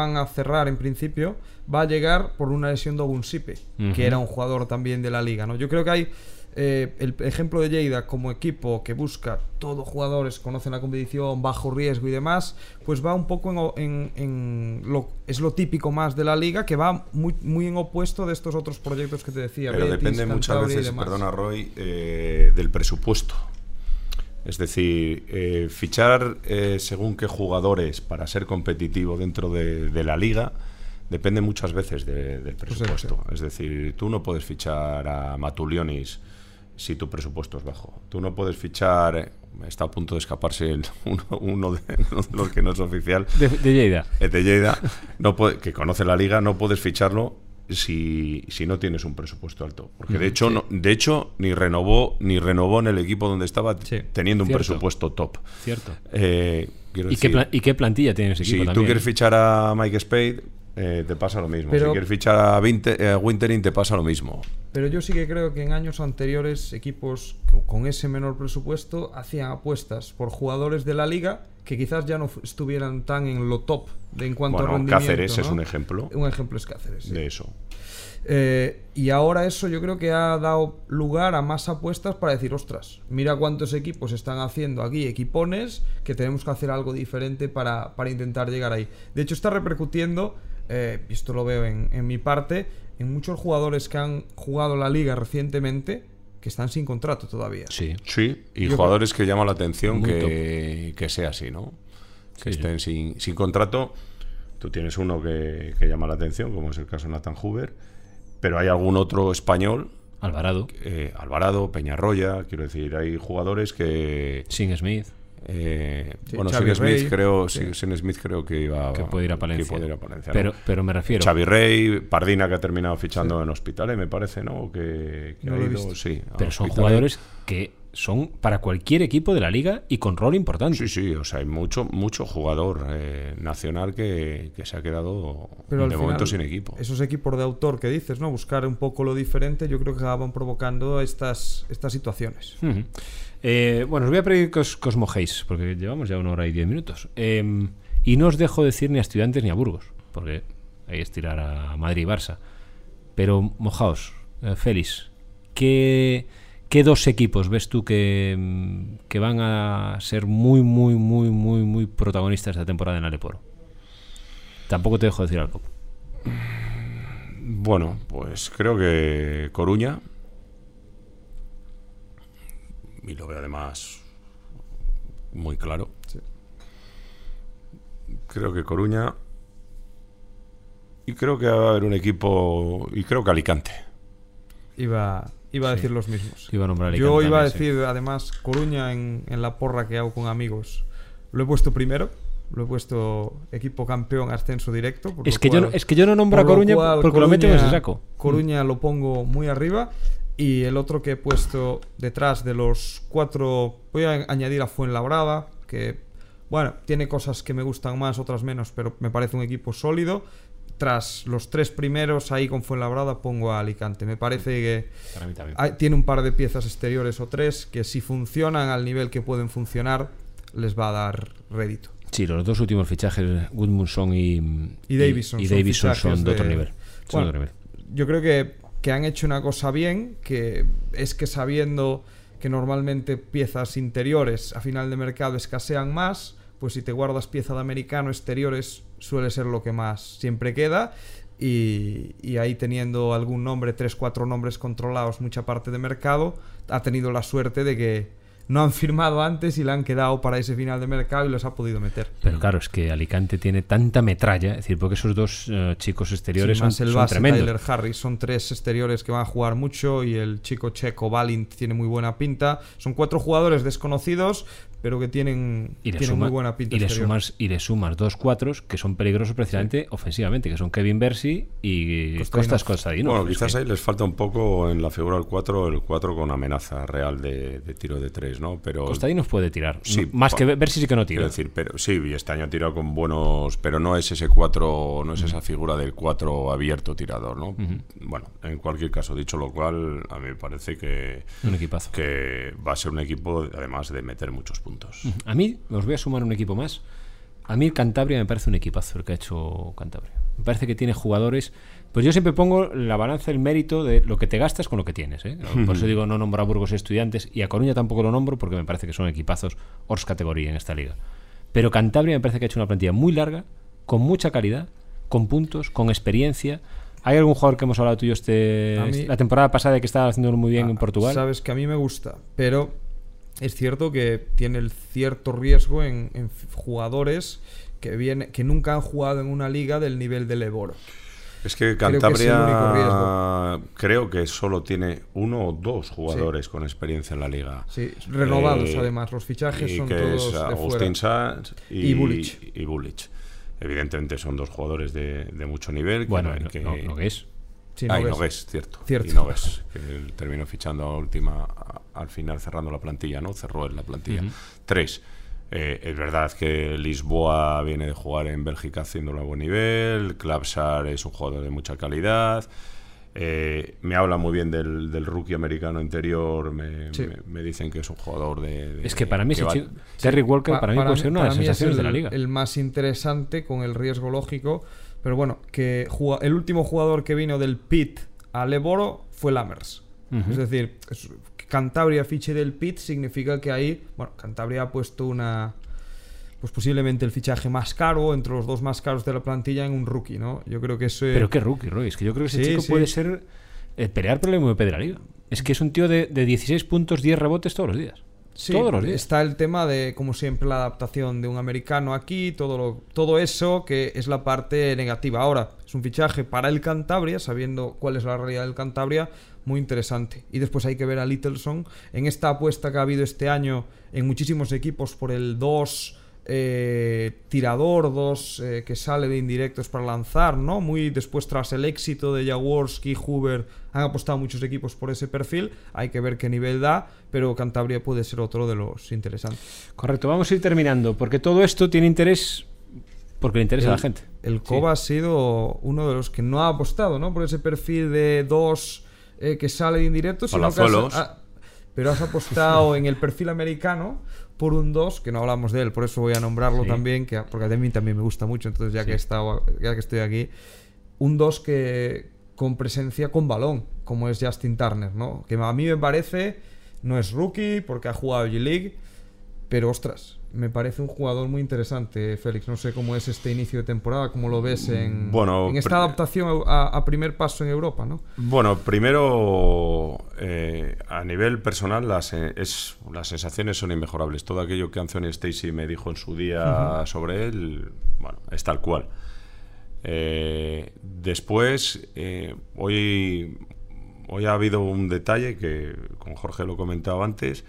5 Nord, que, que van a cerrar en principio va a llegar por una lesión de Ogunsipe, que era un jugador también de la liga. ¿no? Yo creo que hay eh, el ejemplo de Lleida como equipo que busca todos jugadores, conocen la competición, bajo riesgo y demás, pues va un poco en, o- en- en lo, es lo típico más de la liga, que va muy, muy en opuesto de estos otros proyectos que te decía. Pero Betis, depende muchas Cantabria veces, perdona Roy, eh, del presupuesto. Es decir, eh, fichar eh, según qué jugadores para ser competitivo dentro de, de la liga depende muchas veces de- del Pues presupuesto. Es decir, tú no puedes fichar a Matulionis si tu presupuesto es bajo. Tú no puedes fichar, eh, está a punto de escaparse el- uno, uno de los que no es oficial, De, de Lleida. el de Lleida, no puede- que conoce la liga, no puedes ficharlo si, si no tienes un presupuesto alto. Porque de hecho, no- de hecho ni renovó ni renovó en el equipo donde estaba Sí, teniendo un presupuesto top. Cierto. Eh, quiero ¿Y qué, decir, ¿Y qué plantilla tiene ese si equipo tú también? quieres fichar a Mike Spade, eh, te pasa lo mismo. Pero- si quieres fichar a, Winter, eh, a Wintering, te pasa lo mismo. Pero yo sí que creo que en años anteriores equipos co- con ese menor presupuesto hacían apuestas por jugadores de la liga que quizás ya no estuvieran tan en lo top de en cuanto a Bueno, rendimiento. Cáceres es un ejemplo Un ejemplo es Cáceres. sí. de eso. Eh, y ahora eso yo creo que ha dado lugar a más apuestas para decir, ostras, mira cuántos equipos están haciendo aquí, equipones, que tenemos que hacer algo diferente para, para intentar llegar ahí. De hecho, está repercutiendo, eh, y esto lo veo en, en mi parte, en muchos jugadores que han jugado la liga recientemente que están sin contrato todavía. Sí. Sí, y Yo jugadores que llama la atención que, que sea así, ¿no? Que Sí, sí. estén sin, sin contrato. tú tienes uno que, que llama la atención, como es el caso de Nathan Hoover, pero hay algún otro español Alvarado, eh, Alvarado, Peñarroya, quiero decir, hay jugadores que... Sin Smith. Eh, Sí, bueno, Xavi Sin Smith, Rey, creo, sí. Sin- Smith creo que iba Que puede ir a Palencia. que puede ir a Palencia, ¿no? Pero, pero me refiero. Xavi Rey, Pardina que ha terminado fichando en Hospitales, me parece, ¿no? Que, que No ha lo he ido, visto. sí. Pero son Hospitales. jugadores que son para cualquier equipo de la liga y con rol importante. Sí, sí, o sea, hay mucho, mucho jugador eh, nacional que, que se ha quedado Pero de final, momento sin equipo. Esos equipos de autor que dices, ¿no? Buscar un poco lo diferente, yo creo que acaban provocando estas, estas situaciones. Eh, bueno, os voy a pedir que os, que mojéis, porque llevamos ya una hora y diez minutos. Eh, y no os dejo decir ni a estudiantes ni a Burgos, porque ahí es tirar a Madrid y Barça. Pero mojaos, eh, Félix, ¿qué, qué dos equipos ves tú que, mm, que van a ser muy, muy, muy, muy, muy protagonistas esta temporada en Aleporo? Tampoco te dejo decir algo. Bueno, pues creo que Coruña. Y lo veo además muy claro. Sí. Creo que Coruña. Y creo que va a haber un equipo. Y creo que Alicante. Iba, iba a Sí. decir los mismos. Iba a nombrar Yo iba a sí. decir, además, Coruña en, en la porra que hago con amigos. Lo he puesto primero. Lo he puesto equipo campeón ascenso directo. Es que, yo no, es que yo no nombro a Coruña cual porque lo meto en Coruña- ese saco. Coruña lo pongo muy arriba. Y el otro que he puesto detrás de los cuatro. Voy a añadir a Fuenlabrada. Que, bueno, tiene cosas que me gustan más, otras menos. Pero me parece un equipo sólido. Tras los tres primeros, ahí con Fuenlabrada pongo a Alicante. Me parece que. Hay- tiene un par de piezas exteriores o tres que si funcionan al nivel que pueden funcionar, les va a dar rédito. Sí, los dos últimos fichajes, Goodmunson y, Y Davison y son Davison fichajes son de otro nivel. Son de otro nivel. Yo creo que, que han hecho una cosa bien, que es que sabiendo que normalmente piezas interiores a final de mercado escasean más, pues si te guardas pieza de americano exteriores suele ser lo que más siempre queda. Y, y ahí teniendo algún nombre, tres, cuatro nombres controlados, mucha parte de mercado, ha tenido la suerte de que no han firmado antes y le han quedado para ese final de mercado y los ha podido meter. Pero claro, es que Alicante tiene tanta metralla, es decir, porque esos dos eh, chicos exteriores Sí, son, más el son tremendos. Tyler Harris. Son tres exteriores que van a jugar mucho y el chico checo Balint tiene muy buena pinta. Son cuatro jugadores desconocidos, pero que tienen, Y le, tienen suma- muy buena pinta. y, le exterior. sumas, y le sumas dos cuatros que son peligrosos precisamente ofensivamente, que son Kevin Bersi y. Costas Costadino. Bueno, quizás ahí les falta un poco en la figura del 4, el 4 con amenaza real de, de tiro de 3, ¿no? Pero Costadino puede tirar. Sí, No, más que Bersi sí que no tira. Quiero decir, pero sí, y este año ha tirado con buenos, pero no es ese 4, no es esa figura del 4 abierto tirador, ¿no? Bueno, en cualquier caso, dicho lo cual, a mí me parece que, Un equipazo. que va a ser un equipo, además de meter muchos puntos. A mí, os voy a sumar un equipo más. A mí Cantabria me parece un equipazo el que ha hecho Cantabria. Me parece que tiene jugadores. Pues yo siempre pongo la balanza el mérito de lo que te gastas con lo que tienes. ¿eh? Por eso digo, no nombro a Burgos y Estudiantes y a Coruña tampoco lo nombro porque me parece que son equipazos Ors categoría en esta liga. Pero Cantabria me parece que ha hecho una plantilla muy larga, con mucha calidad, con puntos, con experiencia. ¿Hay algún jugador que hemos hablado tuyo este, A mí- la temporada pasada que estaba haciéndolo muy bien Ah, en Portugal? Sabes que a mí me gusta, pero es cierto que tiene el cierto riesgo en, jugadores que, viene, que nunca han jugado en una liga del nivel del Eboro. Es que Creo que Cantabria creo que solo tiene uno o dos jugadores con experiencia en la liga. Sí, renovados Eh, además, los fichajes y son que todos es de Agustín fuera. Sanz y, Y Bulic. y Bulic. Evidentemente son dos jugadores de, de mucho nivel. que bueno, no hay no, que- no- no que es. Sí, Ah, y Nogués. Nogués, cierto. Cierto. Y Nogués, que él terminó fichando a última, al final cerrando la plantilla, ¿no? Cerró él la plantilla. Tres. eh, es verdad que Lisboa viene de jugar en Bélgica haciéndolo a buen nivel. Klapsar es un jugador de mucha calidad. Eh, me habla muy bien del, del rookie americano interior. Me, Sí. me- me dicen que es un jugador de. de- Es que para mí que ese va- Terry Walker Pa- para mí puede ser una de las para sensaciones de la liga. El más interesante con el riesgo lógico. Pero bueno, que el último jugador que vino del Pit a Leboro fue Lammers. Es decir, Cantabria fiche del Pit significa que ahí, bueno, Cantabria ha puesto una. Pues posiblemente el fichaje más caro, entre los dos más caros de la plantilla, en un rookie, ¿no? Yo creo que eso. Pero qué rookie, Roy. Es que yo creo que ese Sí, chico sí. puede ser eh, pelear por el MVP de la liga. Es que es un tío de, de 16 puntos, 10 rebotes todos los días. Sí, Todos los días. está el tema de, como siempre, la adaptación de un americano aquí, todo, lo- todo eso que es la parte negativa. Ahora, es un fichaje para el Cantabria, sabiendo cuál es la realidad del Cantabria, muy interesante. Y después hay que ver a Littleson en esta apuesta que ha habido este año en muchísimos equipos por el 2 eh, tirador, 2 eh, que sale de indirectos para lanzar, ¿no? Muy después tras el éxito de Jaworski, Hoover, han apostado muchos equipos por ese perfil, hay que ver qué nivel da, pero Cantabria puede ser otro de los interesantes. Correcto, vamos a ir terminando, porque todo esto tiene interés porque le interesa a la El- gente. El Coba ha sido uno de los que no ha apostado, ¿no? Por ese perfil de dos eh, que sale de indirecto, sino que has- Palazuelos. pero has apostado en el perfil americano por un 2, que no hablamos de él, por eso voy a nombrarlo Sí. también, que, porque a mí también me gusta mucho, entonces ya que, he estado, ya que estoy aquí, un 2 que con presencia con balón, como es Justin Turner, ¿no? Que a mí me parece, no es rookie porque ha jugado G-League, pero ostras, me parece un jugador muy interesante, Félix. No sé cómo es este inicio de temporada, cómo lo ves en, Bueno, en esta adaptación a, a primer paso en Europa, ¿no? Bueno, primero, eh, a nivel personal, las, eh, es, las sensaciones son inmejorables. Todo aquello que Anthony Stacy me dijo en su día sobre él, bueno, es tal cual. Eh, después, eh, hoy, hoy ha habido un detalle que con Jorge lo he comentado antes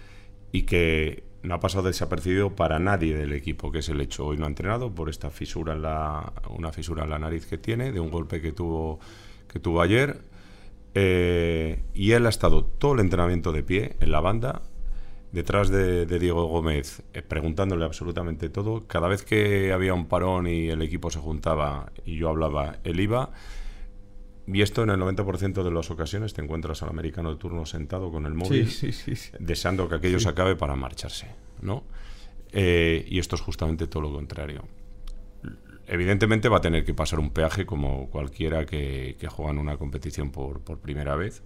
y que no ha pasado desapercibido para nadie del equipo, que es el hecho. Hoy no ha entrenado por esta fisura en la, una fisura en la nariz que tiene, de un golpe que tuvo, que tuvo ayer. Eh, y él ha estado todo el entrenamiento de pie en la banda, detrás de, Diego Gómez, eh, preguntándole absolutamente todo. Cada vez que había un parón y el equipo se juntaba y yo hablaba, él iba. Y esto en el 90% de las ocasiones te encuentras al americano de turno sentado con el móvil, sí, sí, sí. deseando que aquello se acabe para marcharse, ¿no? Eh, y esto es justamente todo lo contrario. Evidentemente va a tener que pasar un peaje como cualquiera que, que juega en una competición por, por primera vez.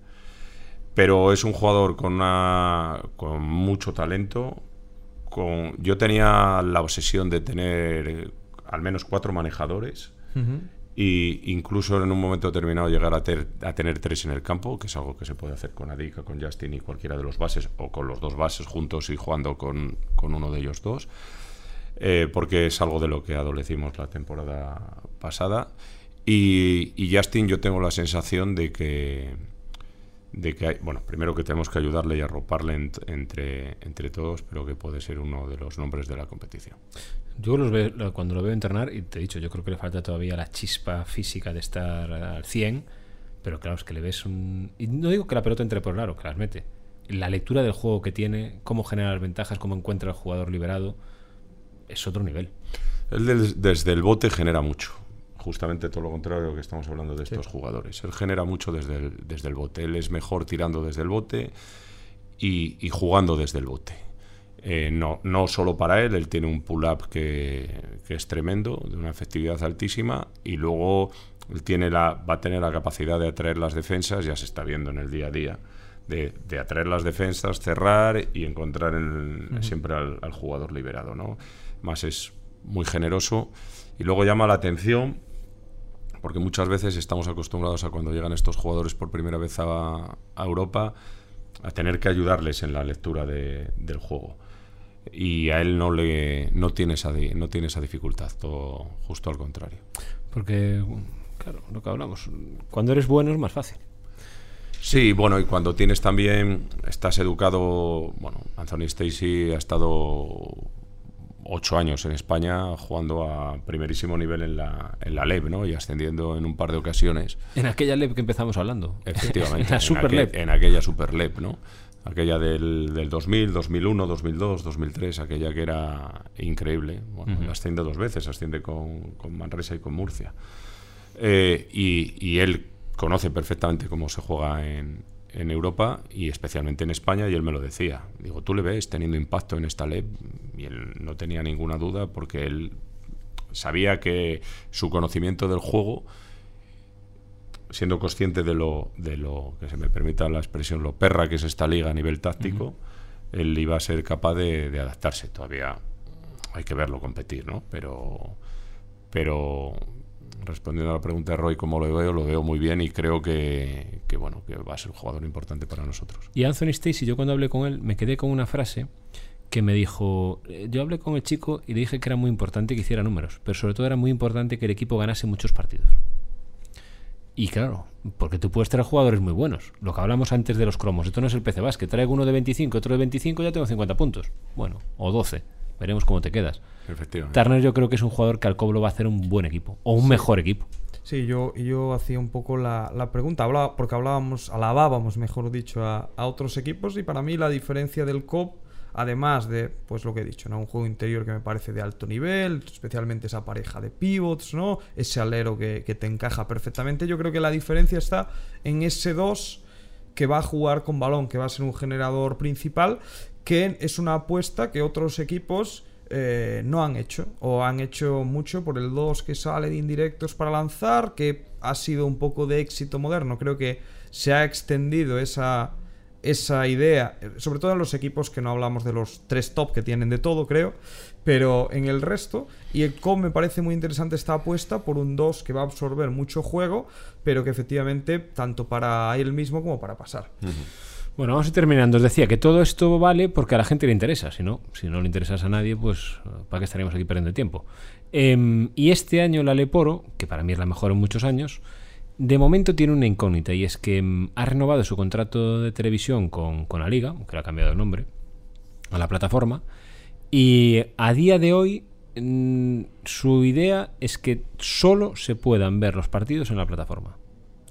Pero es un jugador con, una, con mucho talento. Con, yo tenía la obsesión de tener eh, al menos cuatro manejadores. Y incluso en un momento determinado llegar a, ter- a tener tres en el campo, que es algo que se puede hacer con Adika, con Justin y cualquiera de los bases, o con los dos bases juntos y jugando con, con uno de ellos dos, eh, porque es algo de lo que adolecimos la temporada pasada. Y, y Justin yo tengo la sensación de que, de que hay, bueno, primero que tenemos que ayudarle y arroparle ent- entre, entre todos, pero que puede ser uno de los nombres de la competición. Yo los veo, cuando lo veo entrenar, y te he dicho, yo creo que le falta todavía la chispa física de estar al 100, pero claro, es que le ves un... Y no digo que la pelota entre por largo, que las mete. La lectura del juego que tiene, cómo genera las ventajas, cómo encuentra al jugador liberado, es otro nivel. Él des- desde el bote genera mucho. Justamente todo lo contrario de lo que estamos hablando de estos jugadores. Él genera mucho desde el, desde el bote. Él es mejor tirando desde el bote y, y jugando desde el bote. Eh, no, no solo para él, él tiene un pull-up que, que es tremendo, de una efectividad altísima, y luego él tiene la, va a tener la capacidad de atraer las defensas, ya se está viendo en el día a día, de, de atraer las defensas, cerrar y encontrar en- siempre al, al jugador liberado. ¿no? Más es muy generoso y luego llama la atención porque muchas veces estamos acostumbrados a cuando llegan estos jugadores por primera vez a, a Europa a tener que ayudarles en la lectura de- del juego y a él no le no tiene esa no tiene esa dificultad todo justo al contrario Porque, claro, lo que hablamos, cuando eres bueno es más fácil. Sí, bueno, y cuando tienes también, estás educado, bueno, Anthony Stacy ha estado ocho años en España jugando a primerísimo nivel en la, en la LEB, ¿no? Y ascendiendo en un par de ocasiones. En aquella LEP que empezamos hablando. Efectivamente. en la Super aquel- LEP. En aquella Super LEB, ¿no? Aquella del, del 2000, 2001, 2002, 2003, aquella que era increíble. Bueno, asciende dos veces, asciende con, con Manresa y con Murcia. Eh, y, y él conoce perfectamente cómo se juega en, en Europa y especialmente en España, y él me lo decía. Digo, ¿tú le ves teniendo impacto en esta LEB? Y él no tenía ninguna duda porque él sabía que su conocimiento del juego, siendo consciente de lo, de lo que se me permita la expresión, lo perra que es esta liga a nivel táctico, él iba a ser capaz de, de adaptarse. Todavía hay que verlo competir, ¿no? Pero, pero respondiendo a la pregunta de Roy, ¿cómo lo veo? Lo veo muy bien y creo que, que, bueno, que va a ser un jugador importante para nosotros. Y Anthony Stacy, yo cuando hablé con él, me quedé con una frase que me dijo, eh, yo hablé con el chico y le dije que era muy importante que hiciera números, pero sobre todo era muy importante que el equipo ganase muchos partidos. Y claro, porque tú puedes traer jugadores muy buenos. Lo que hablamos antes de los cromos. Esto no es el PC que Traigo uno de 25, otro de 25, ya tengo 50 puntos. Bueno, o 12. Veremos cómo te quedas. Efectivamente. Turner yo creo que es un jugador que al Coblo va a hacer un buen equipo. O un mejor equipo. Sí, yo, yo hacía un poco la, la pregunta, hablaba, porque hablábamos, alabábamos, mejor dicho, a, a, otros equipos y para mí la diferencia del COP, además de, pues lo que he dicho, ¿no? un juego interior que me parece de alto nivel, especialmente esa pareja de pivots, ¿no? ese alero que, que te encaja perfectamente, yo creo que la diferencia está en ese 2 que va a jugar con balón, que va a ser un generador principal, que es una apuesta que otros equipos eh, no han hecho, o han hecho mucho por el 2 que sale de indirectos para lanzar, que ha sido un poco de éxito moderno. Creo que se ha extendido esa, esa idea, sobre todo en los equipos que no hablamos de los tres top que tienen de todo, creo, pero en el resto. Y el COM me parece muy interesante esta apuesta por un 2 que va a absorber mucho juego, pero que efectivamente tanto para él mismo como para pasar. Bueno, vamos a ir terminando. Os decía que todo esto vale porque a la gente le interesa. Si no, si no le interesas a nadie, pues ¿para qué estaríamos aquí perdiendo tiempo? Em, y este año la Leporo, que para mí es la mejor en muchos años, de momento tiene una incógnita y es que em, ha renovado su contrato de televisión con, con la liga, que le ha cambiado el nombre a la plataforma, y a día de hoy mm, su idea es que solo se puedan ver los partidos en la plataforma.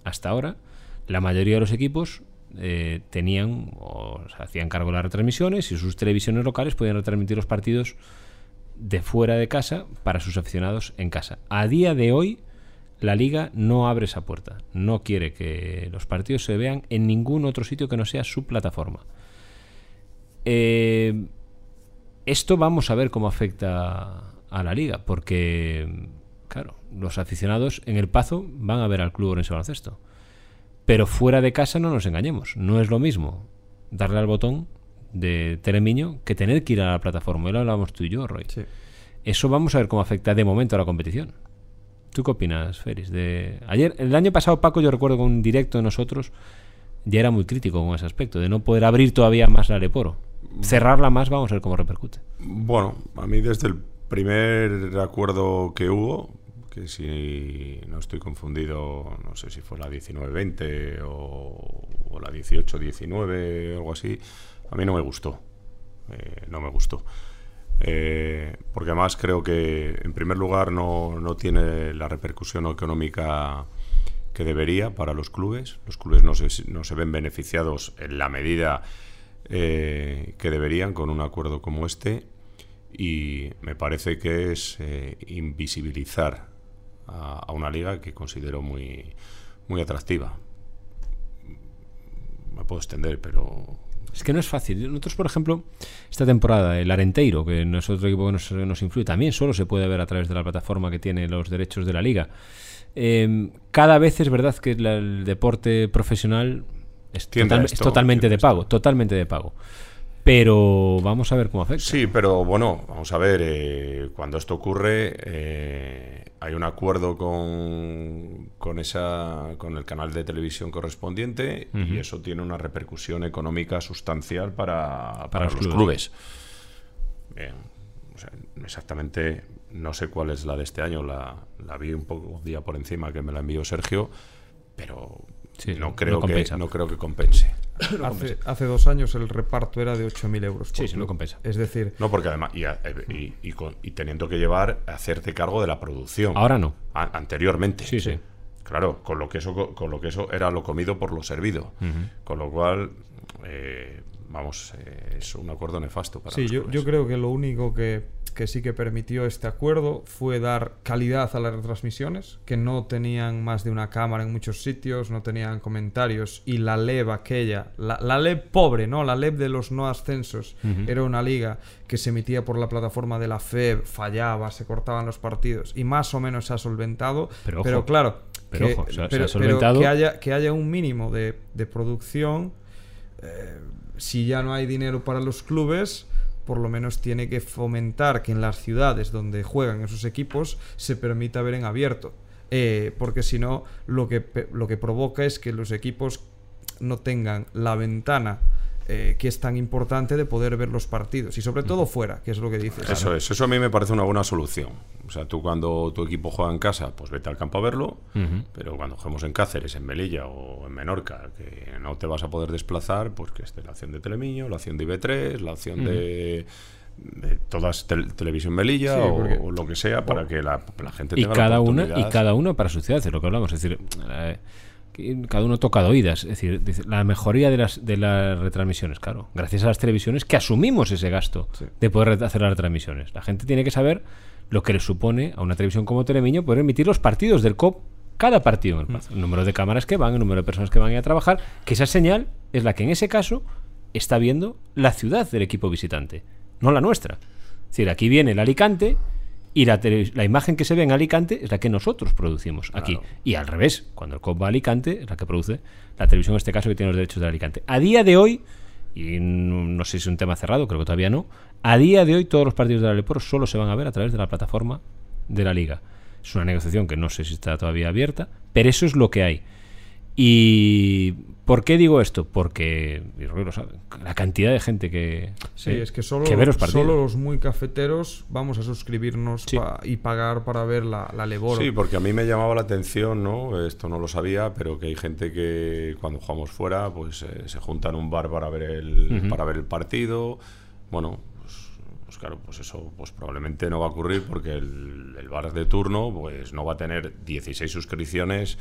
Hasta ahora, la mayoría de los equipos eh, tenían o se hacían cargo de las retransmisiones y sus televisiones locales podían retransmitir los partidos de fuera de casa para sus aficionados en casa. A día de hoy, la liga no abre esa puerta. No quiere que los partidos se vean en ningún otro sitio que no sea su plataforma. Eh, esto vamos a ver cómo afecta a la liga, porque, claro, los aficionados en el Pazo van a ver al club Orense Baloncesto. Pero fuera de casa no nos engañemos. No es lo mismo darle al botón de Telemiño que tener que ir a la plataforma. Y lo hablábamos tú y yo, Roy. Sí. Eso vamos a ver cómo afecta de momento a la competición. ¿Tú qué opinas, Feris? De... Ayer, el año pasado, Paco, yo recuerdo con un directo de nosotros, ya era muy crítico con ese aspecto, de no poder abrir todavía más la Leporo. Cerrarla más, vamos a ver cómo repercute. Bueno, a mí desde el primer acuerdo que hubo, que si no estoy confundido, no sé si fue la 19-20 o, o la 18-19 o algo así, a mí no me gustó. Eh, no me gustó. Eh, porque además creo que en primer lugar no, no, tiene la repercusión económica que debería para los clubes. Los clubes no se, no se ven beneficiados en la medida eh, que deberían con un acuerdo como este y me parece que es eh, invisibilizar a, a, una liga que considero muy, muy atractiva. Me puedo extender, pero es que no es fácil. Nosotros, por ejemplo, esta temporada, el Arenteiro, que no es otro equipo que nos, nos influye, también solo se puede ver a través de la plataforma que tiene los derechos de la liga. Eh, cada vez es verdad que la, el deporte profesional es, total, esto, es totalmente de pago, totalmente de pago. Pero vamos a ver cómo afecta. Sí, pero bueno, vamos a ver, eh, cuando esto ocurre, eh, hay un acuerdo con, con, esa, con el canal de televisión correspondiente uh -huh. y eso tiene una repercusión económica sustancial para, para, para los, clubes. clubes. Bien, o sea, exactamente, no sé cuál es la de este año, la, la vi un poco un día por encima que me la envió Sergio, pero Sí, no, creo no, que, no creo que compense. No hace, hace, dos años el reparto era de 8.000 euros. sí, sí, no compensa. Es decir... No, porque además, y, y, y, teniendo que llevar, hacerte cargo de la producción. Ahora no. A, anteriormente. Sí, sí. Claro, con lo que eso, con lo que eso era lo comido por lo servido. Uh -huh. Con lo cual, eh, vamos, eh, es un acuerdo nefasto para Sí, yo, yo creo que lo único que, que sí que permitió este acuerdo fue dar calidad a las retransmisiones, que no tenían más de una cámara en muchos sitios, no tenían comentarios, y la LEB aquella, la, la LEB pobre, ¿no? La LEB de los no ascensos, uh -huh. era una liga que se emitía por la plataforma de la FEB, fallaba, se cortaban los partidos, y más o menos se ha solventado, pero, ojo, pero claro, pero, que, ojo, se, pero, se ha solventado... que, haya, que haya un mínimo de, de producción, eh, si ya no hay dinero para los clubes por lo menos tiene que fomentar que en las ciudades donde juegan esos equipos se permita ver en abierto. Eh, porque si no, lo que, lo que provoca es que los equipos no tengan la ventana eh, que es tan importante de poder ver los partidos y sobre todo fuera, que es lo que dices. Eso es, eso a mí me parece una buena solución. O sea, tú cuando tu equipo juega en casa, pues vete al campo a verlo, pero cuando juguemos en Cáceres, en Melilla o en Menorca, que no te vas a poder desplazar, pues que esté la acción de Telemiño, la acción de IB3, la acción de de todas televisión Melilla o, lo que sea para que la, gente tenga y cada la uno y cada uno para su ciudad es lo que hablamos es decir eh, cada uno toca de oídas es decir la mejoría de las de las retransmisiones claro gracias a las televisiones que asumimos ese gasto de poder hacer las retransmisiones la gente tiene que saber lo que le supone a una televisión como Telemiño poder emitir los partidos del COP cada partido en el plazo. El número de cámaras que van, el número de personas que van a, ir a trabajar, que esa señal es la que en ese caso está viendo la ciudad del equipo visitante no la nuestra. Es decir, aquí viene el Alicante y la, la, imagen que se ve en Alicante es la que nosotros producimos aquí. Y al revés, cuando el COP va a Alicante, es la que produce la televisión, en este caso, que tiene los derechos de Alicante. A día de hoy, y no, sé si es un tema cerrado, creo que todavía no, a día de hoy todos los partidos del Aleporo solo se van a ver a través de la plataforma de la liga. Es una negociación que no sé si está todavía abierta, pero eso es lo que hay. Y ¿por qué digo esto? Porque la cantidad de gente que, sí, es que solo, los solo los muy cafeteros vamos a suscribirnos y pagar para ver la, la Sí, porque a mí me llamaba la atención, ¿no? Esto no lo sabía, pero que hay gente que cuando jugamos fuera, pues eh, se junta en un bar para ver el, para ver el partido. Bueno, claro, pues eso pues probablemente no va a ocurrir porque el, bar de turno pues no va a tener 16 suscripciones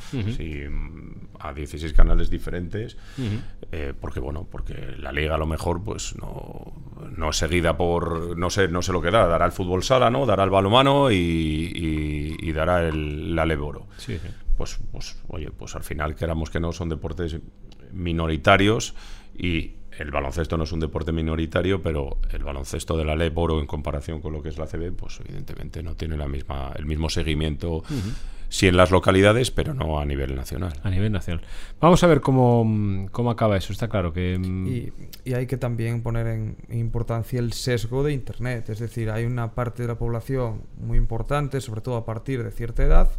a 16 canales diferentes eh, porque bueno, porque la liga a lo mejor pues no, no es seguida por no sé, no sé lo que da, dará el fútbol sala, ¿no? Dará el balomano y, y, dará el la leboro. Pues, pues oye, pues al final queramos que no son deportes minoritarios y el baloncesto no es un deporte minoritario, pero el baloncesto de la ley Boro en comparación con lo que es la CB, pues evidentemente no tiene la misma, el mismo seguimiento, sí en las localidades, pero no a nivel nacional. A nivel nacional. Vamos a ver cómo, cómo acaba eso, está claro que... Mm, y, y, hay que también poner en importancia el sesgo de Internet, es decir, hay una parte de la población muy importante, sobre todo a partir de cierta edad,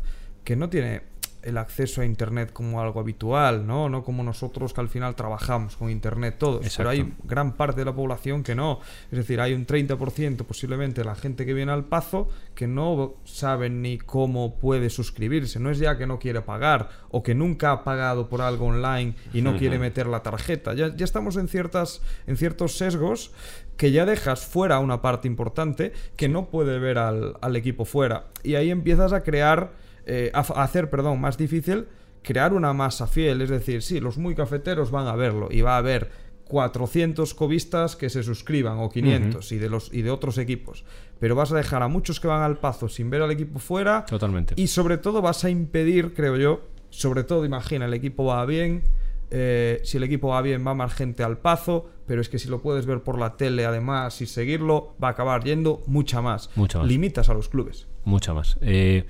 que no tiene el acceso a Internet como algo habitual, ¿no? No como nosotros que al final trabajamos con Internet todos. Pero hay gran parte de la población que no. Es decir, hay un 30% posiblemente de la gente que viene al Pazo que no sabe ni cómo puede suscribirse. No es ya que no quiere pagar o que nunca ha pagado por algo online y no quiere meter la tarjeta. Ya, ya estamos en, ciertas, en ciertos sesgos que ya dejas fuera una parte importante que no puede ver al, al equipo fuera. Y ahí empiezas a crear eh, hacer, perdón, más difícil crear una masa fiel. Es decir, sí, los muy cafeteros van a verlo y va a haber 400 cobistas que se suscriban o 500 y, de los, y de otros equipos. Pero vas a dejar a muchos que van al pazo sin ver al equipo fuera. Totalmente. Y sobre todo vas a impedir, creo yo, sobre todo imagina, el equipo va bien. Eh, si el equipo va bien, va más gente al pazo, pero es que si lo puedes ver por la tele además y seguirlo, va a acabar yendo mucha más. Mucha más. Limitas a los clubes. Mucha más. Eh,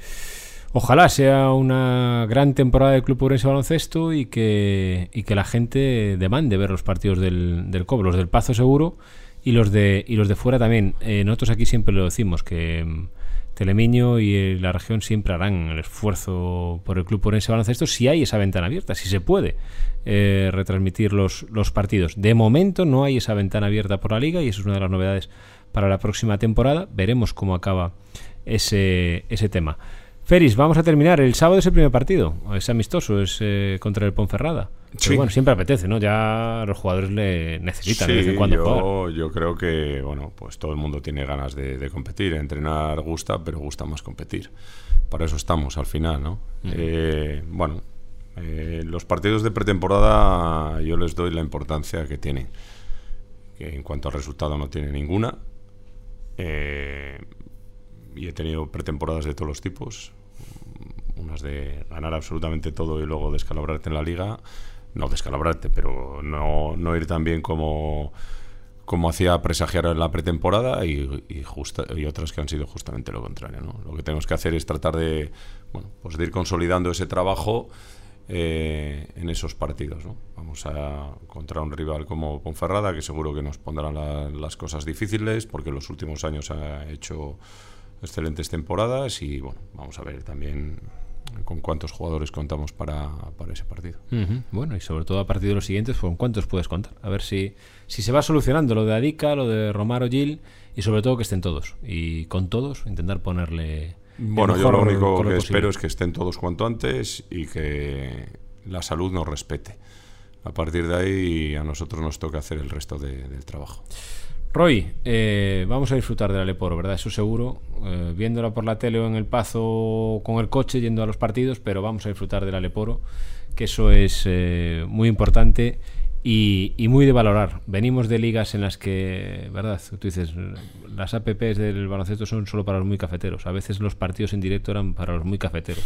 Ojalá sea una gran temporada del Club Urense Baloncesto y que, y que la gente demande ver los partidos del, del COB, los del Pazo seguro y los de, y los de fuera también. Eh, nosotros aquí siempre lo decimos, que mm, Telemiño y la región siempre harán el esfuerzo por el Club Urense Baloncesto si hay esa ventana abierta, si se puede eh, retransmitir los, los partidos. De momento no hay esa ventana abierta por la liga y eso es una de las novedades para la próxima temporada. Veremos cómo acaba ese, ese tema. Feris, vamos a terminar. El sábado es el primer partido. Es amistoso, es eh, contra el Ponferrada. Sí. bueno, siempre apetece, ¿no? Ya los jugadores le necesitan de vez en cuando yo, yo creo que, bueno, pues todo el mundo tiene ganas de, competir. Entrenar gusta, pero gusta más competir. Para eso estamos al final, ¿no? Eh, bueno, eh, los partidos de pretemporada yo les doy la importancia que tienen. Que en cuanto al resultado no tiene ninguna. Eh, y he tenido pretemporadas de todos los tipos, unas de ganar absolutamente todo y luego descalabrarte en la liga, no descalabrarte, pero no, no ir tan bien como, como hacía presagiar en la pretemporada y, y, otras que han sido justamente lo contrario. ¿no? Lo que tenemos que hacer es tratar de, bueno, pues de ir consolidando ese trabajo eh, en esos partidos. ¿no? Vamos a contra un rival como Ponferrada, que seguro que nos pondrá las cosas difíciles, porque en los últimos años ha hecho excelentes temporadas y bueno, vamos a ver también con cuántos jugadores contamos para, para ese partido. Bueno, y sobre todo a partir de los siguientes, ¿con cuántos puedes contar? A ver si, si se va solucionando lo de Adica, lo de Romaro Gil y sobre todo que estén todos. Y con todos intentar ponerle... Bueno, yo lo único que posible. espero es que estén todos cuanto antes y que la salud nos respete. A partir de ahí a nosotros nos toca hacer el resto de- del trabajo. Roy, eh, vamos a disfrutar de la Leporo, ¿verdad? Eso seguro. eh, viéndola por la tele o en el Pazo con el coche yendo a los partidos, pero vamos a disfrutar de la Leporo, que eso es eh, muy importante y, y muy de valorar. Venimos de ligas en las que, ¿verdad? Tú dices, las APPs del baloncesto son solo para los muy cafeteros. A veces los partidos en directo eran para los muy cafeteros.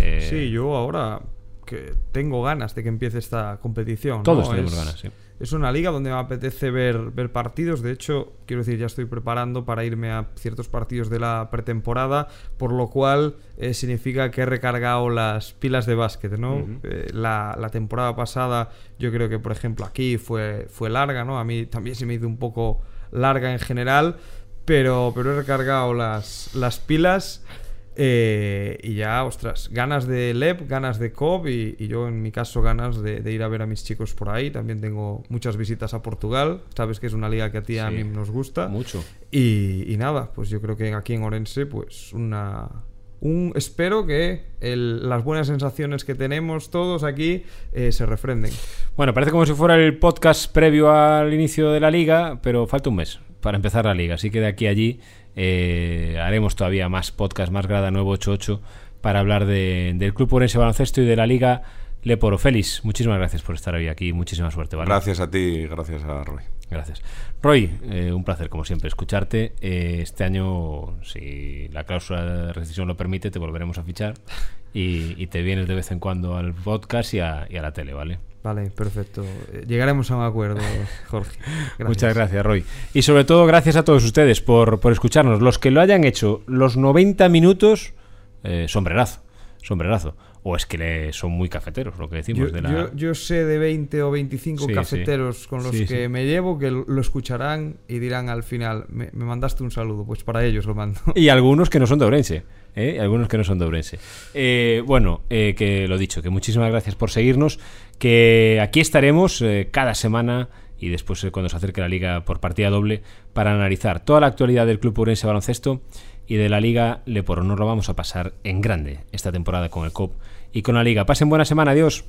Eh, Sí, yo ahora que tengo ganas de que empiece esta competición. ¿no? Todos tenemos Es- ganas, sí. Es una liga donde me apetece ver, ver partidos. De hecho, quiero decir, ya estoy preparando para irme a ciertos partidos de la pretemporada, por lo cual eh, significa que he recargado las pilas de básquet, ¿no? Eh, la, la temporada pasada, yo creo que, por ejemplo, aquí fue, fue larga, ¿no? A mí también se me hizo un poco larga en general, pero, pero he recargado las, las pilas. Eh, y ya, ostras, ganas de LEP, ganas de COP y, y yo en mi caso ganas de, de ir a ver a mis chicos por ahí. También tengo muchas visitas a Portugal. Sabes que es una liga que a ti y a Sí. mí nos gusta. Mucho. Y, y nada, pues yo creo que aquí en Orense, pues una... Un, espero que el- las buenas sensaciones que tenemos todos aquí eh, se refrenden. Bueno, parece como si fuera el podcast previo al inicio de la liga, pero falta un mes para empezar la liga. Así que de aquí a allí eh, haremos todavía más podcast, más grada 988 para hablar de- del Club Orense Baloncesto y de la liga Leporo. Félix, muchísimas gracias por estar hoy aquí. Muchísima suerte, ¿vale? Gracias a ti y gracias a Roy. Gracias. Roy, eh, un placer como siempre escucharte. Eh, este año, si la cláusula de rescisión lo permite, te volveremos a fichar y, y te vienes de vez en cuando al podcast y a, y a la tele, ¿vale? Vale, perfecto. Llegaremos a un acuerdo, Jorge. Gracias. Muchas gracias, Roy. Y sobre todo, gracias a todos ustedes por, por escucharnos. Los que lo hayan hecho los 90 minutos, eh, sombrerazo, sombrerazo. O es que le, son muy cafeteros, lo que decimos Yo, de la... yo- yo sé de 20 o 25 Sí, cafeteros sí. con los Sí, que me llevo que lo escucharán y dirán al final, me, me mandaste un saludo, pues para ellos lo mando. Y algunos que no son de Ourense. ¿eh? Algunos que no son de Ourense. Eh, bueno, eh, que lo dicho, que muchísimas gracias por seguirnos. Que aquí estaremos eh, cada semana y después eh, cuando se acerque la liga por partida doble para analizar toda la actualidad del Club Ourense Baloncesto y de la Liga Leporo. Nos lo vamos a pasar en grande esta temporada con el COP y con la Liga. Pasen buena semana. Adiós.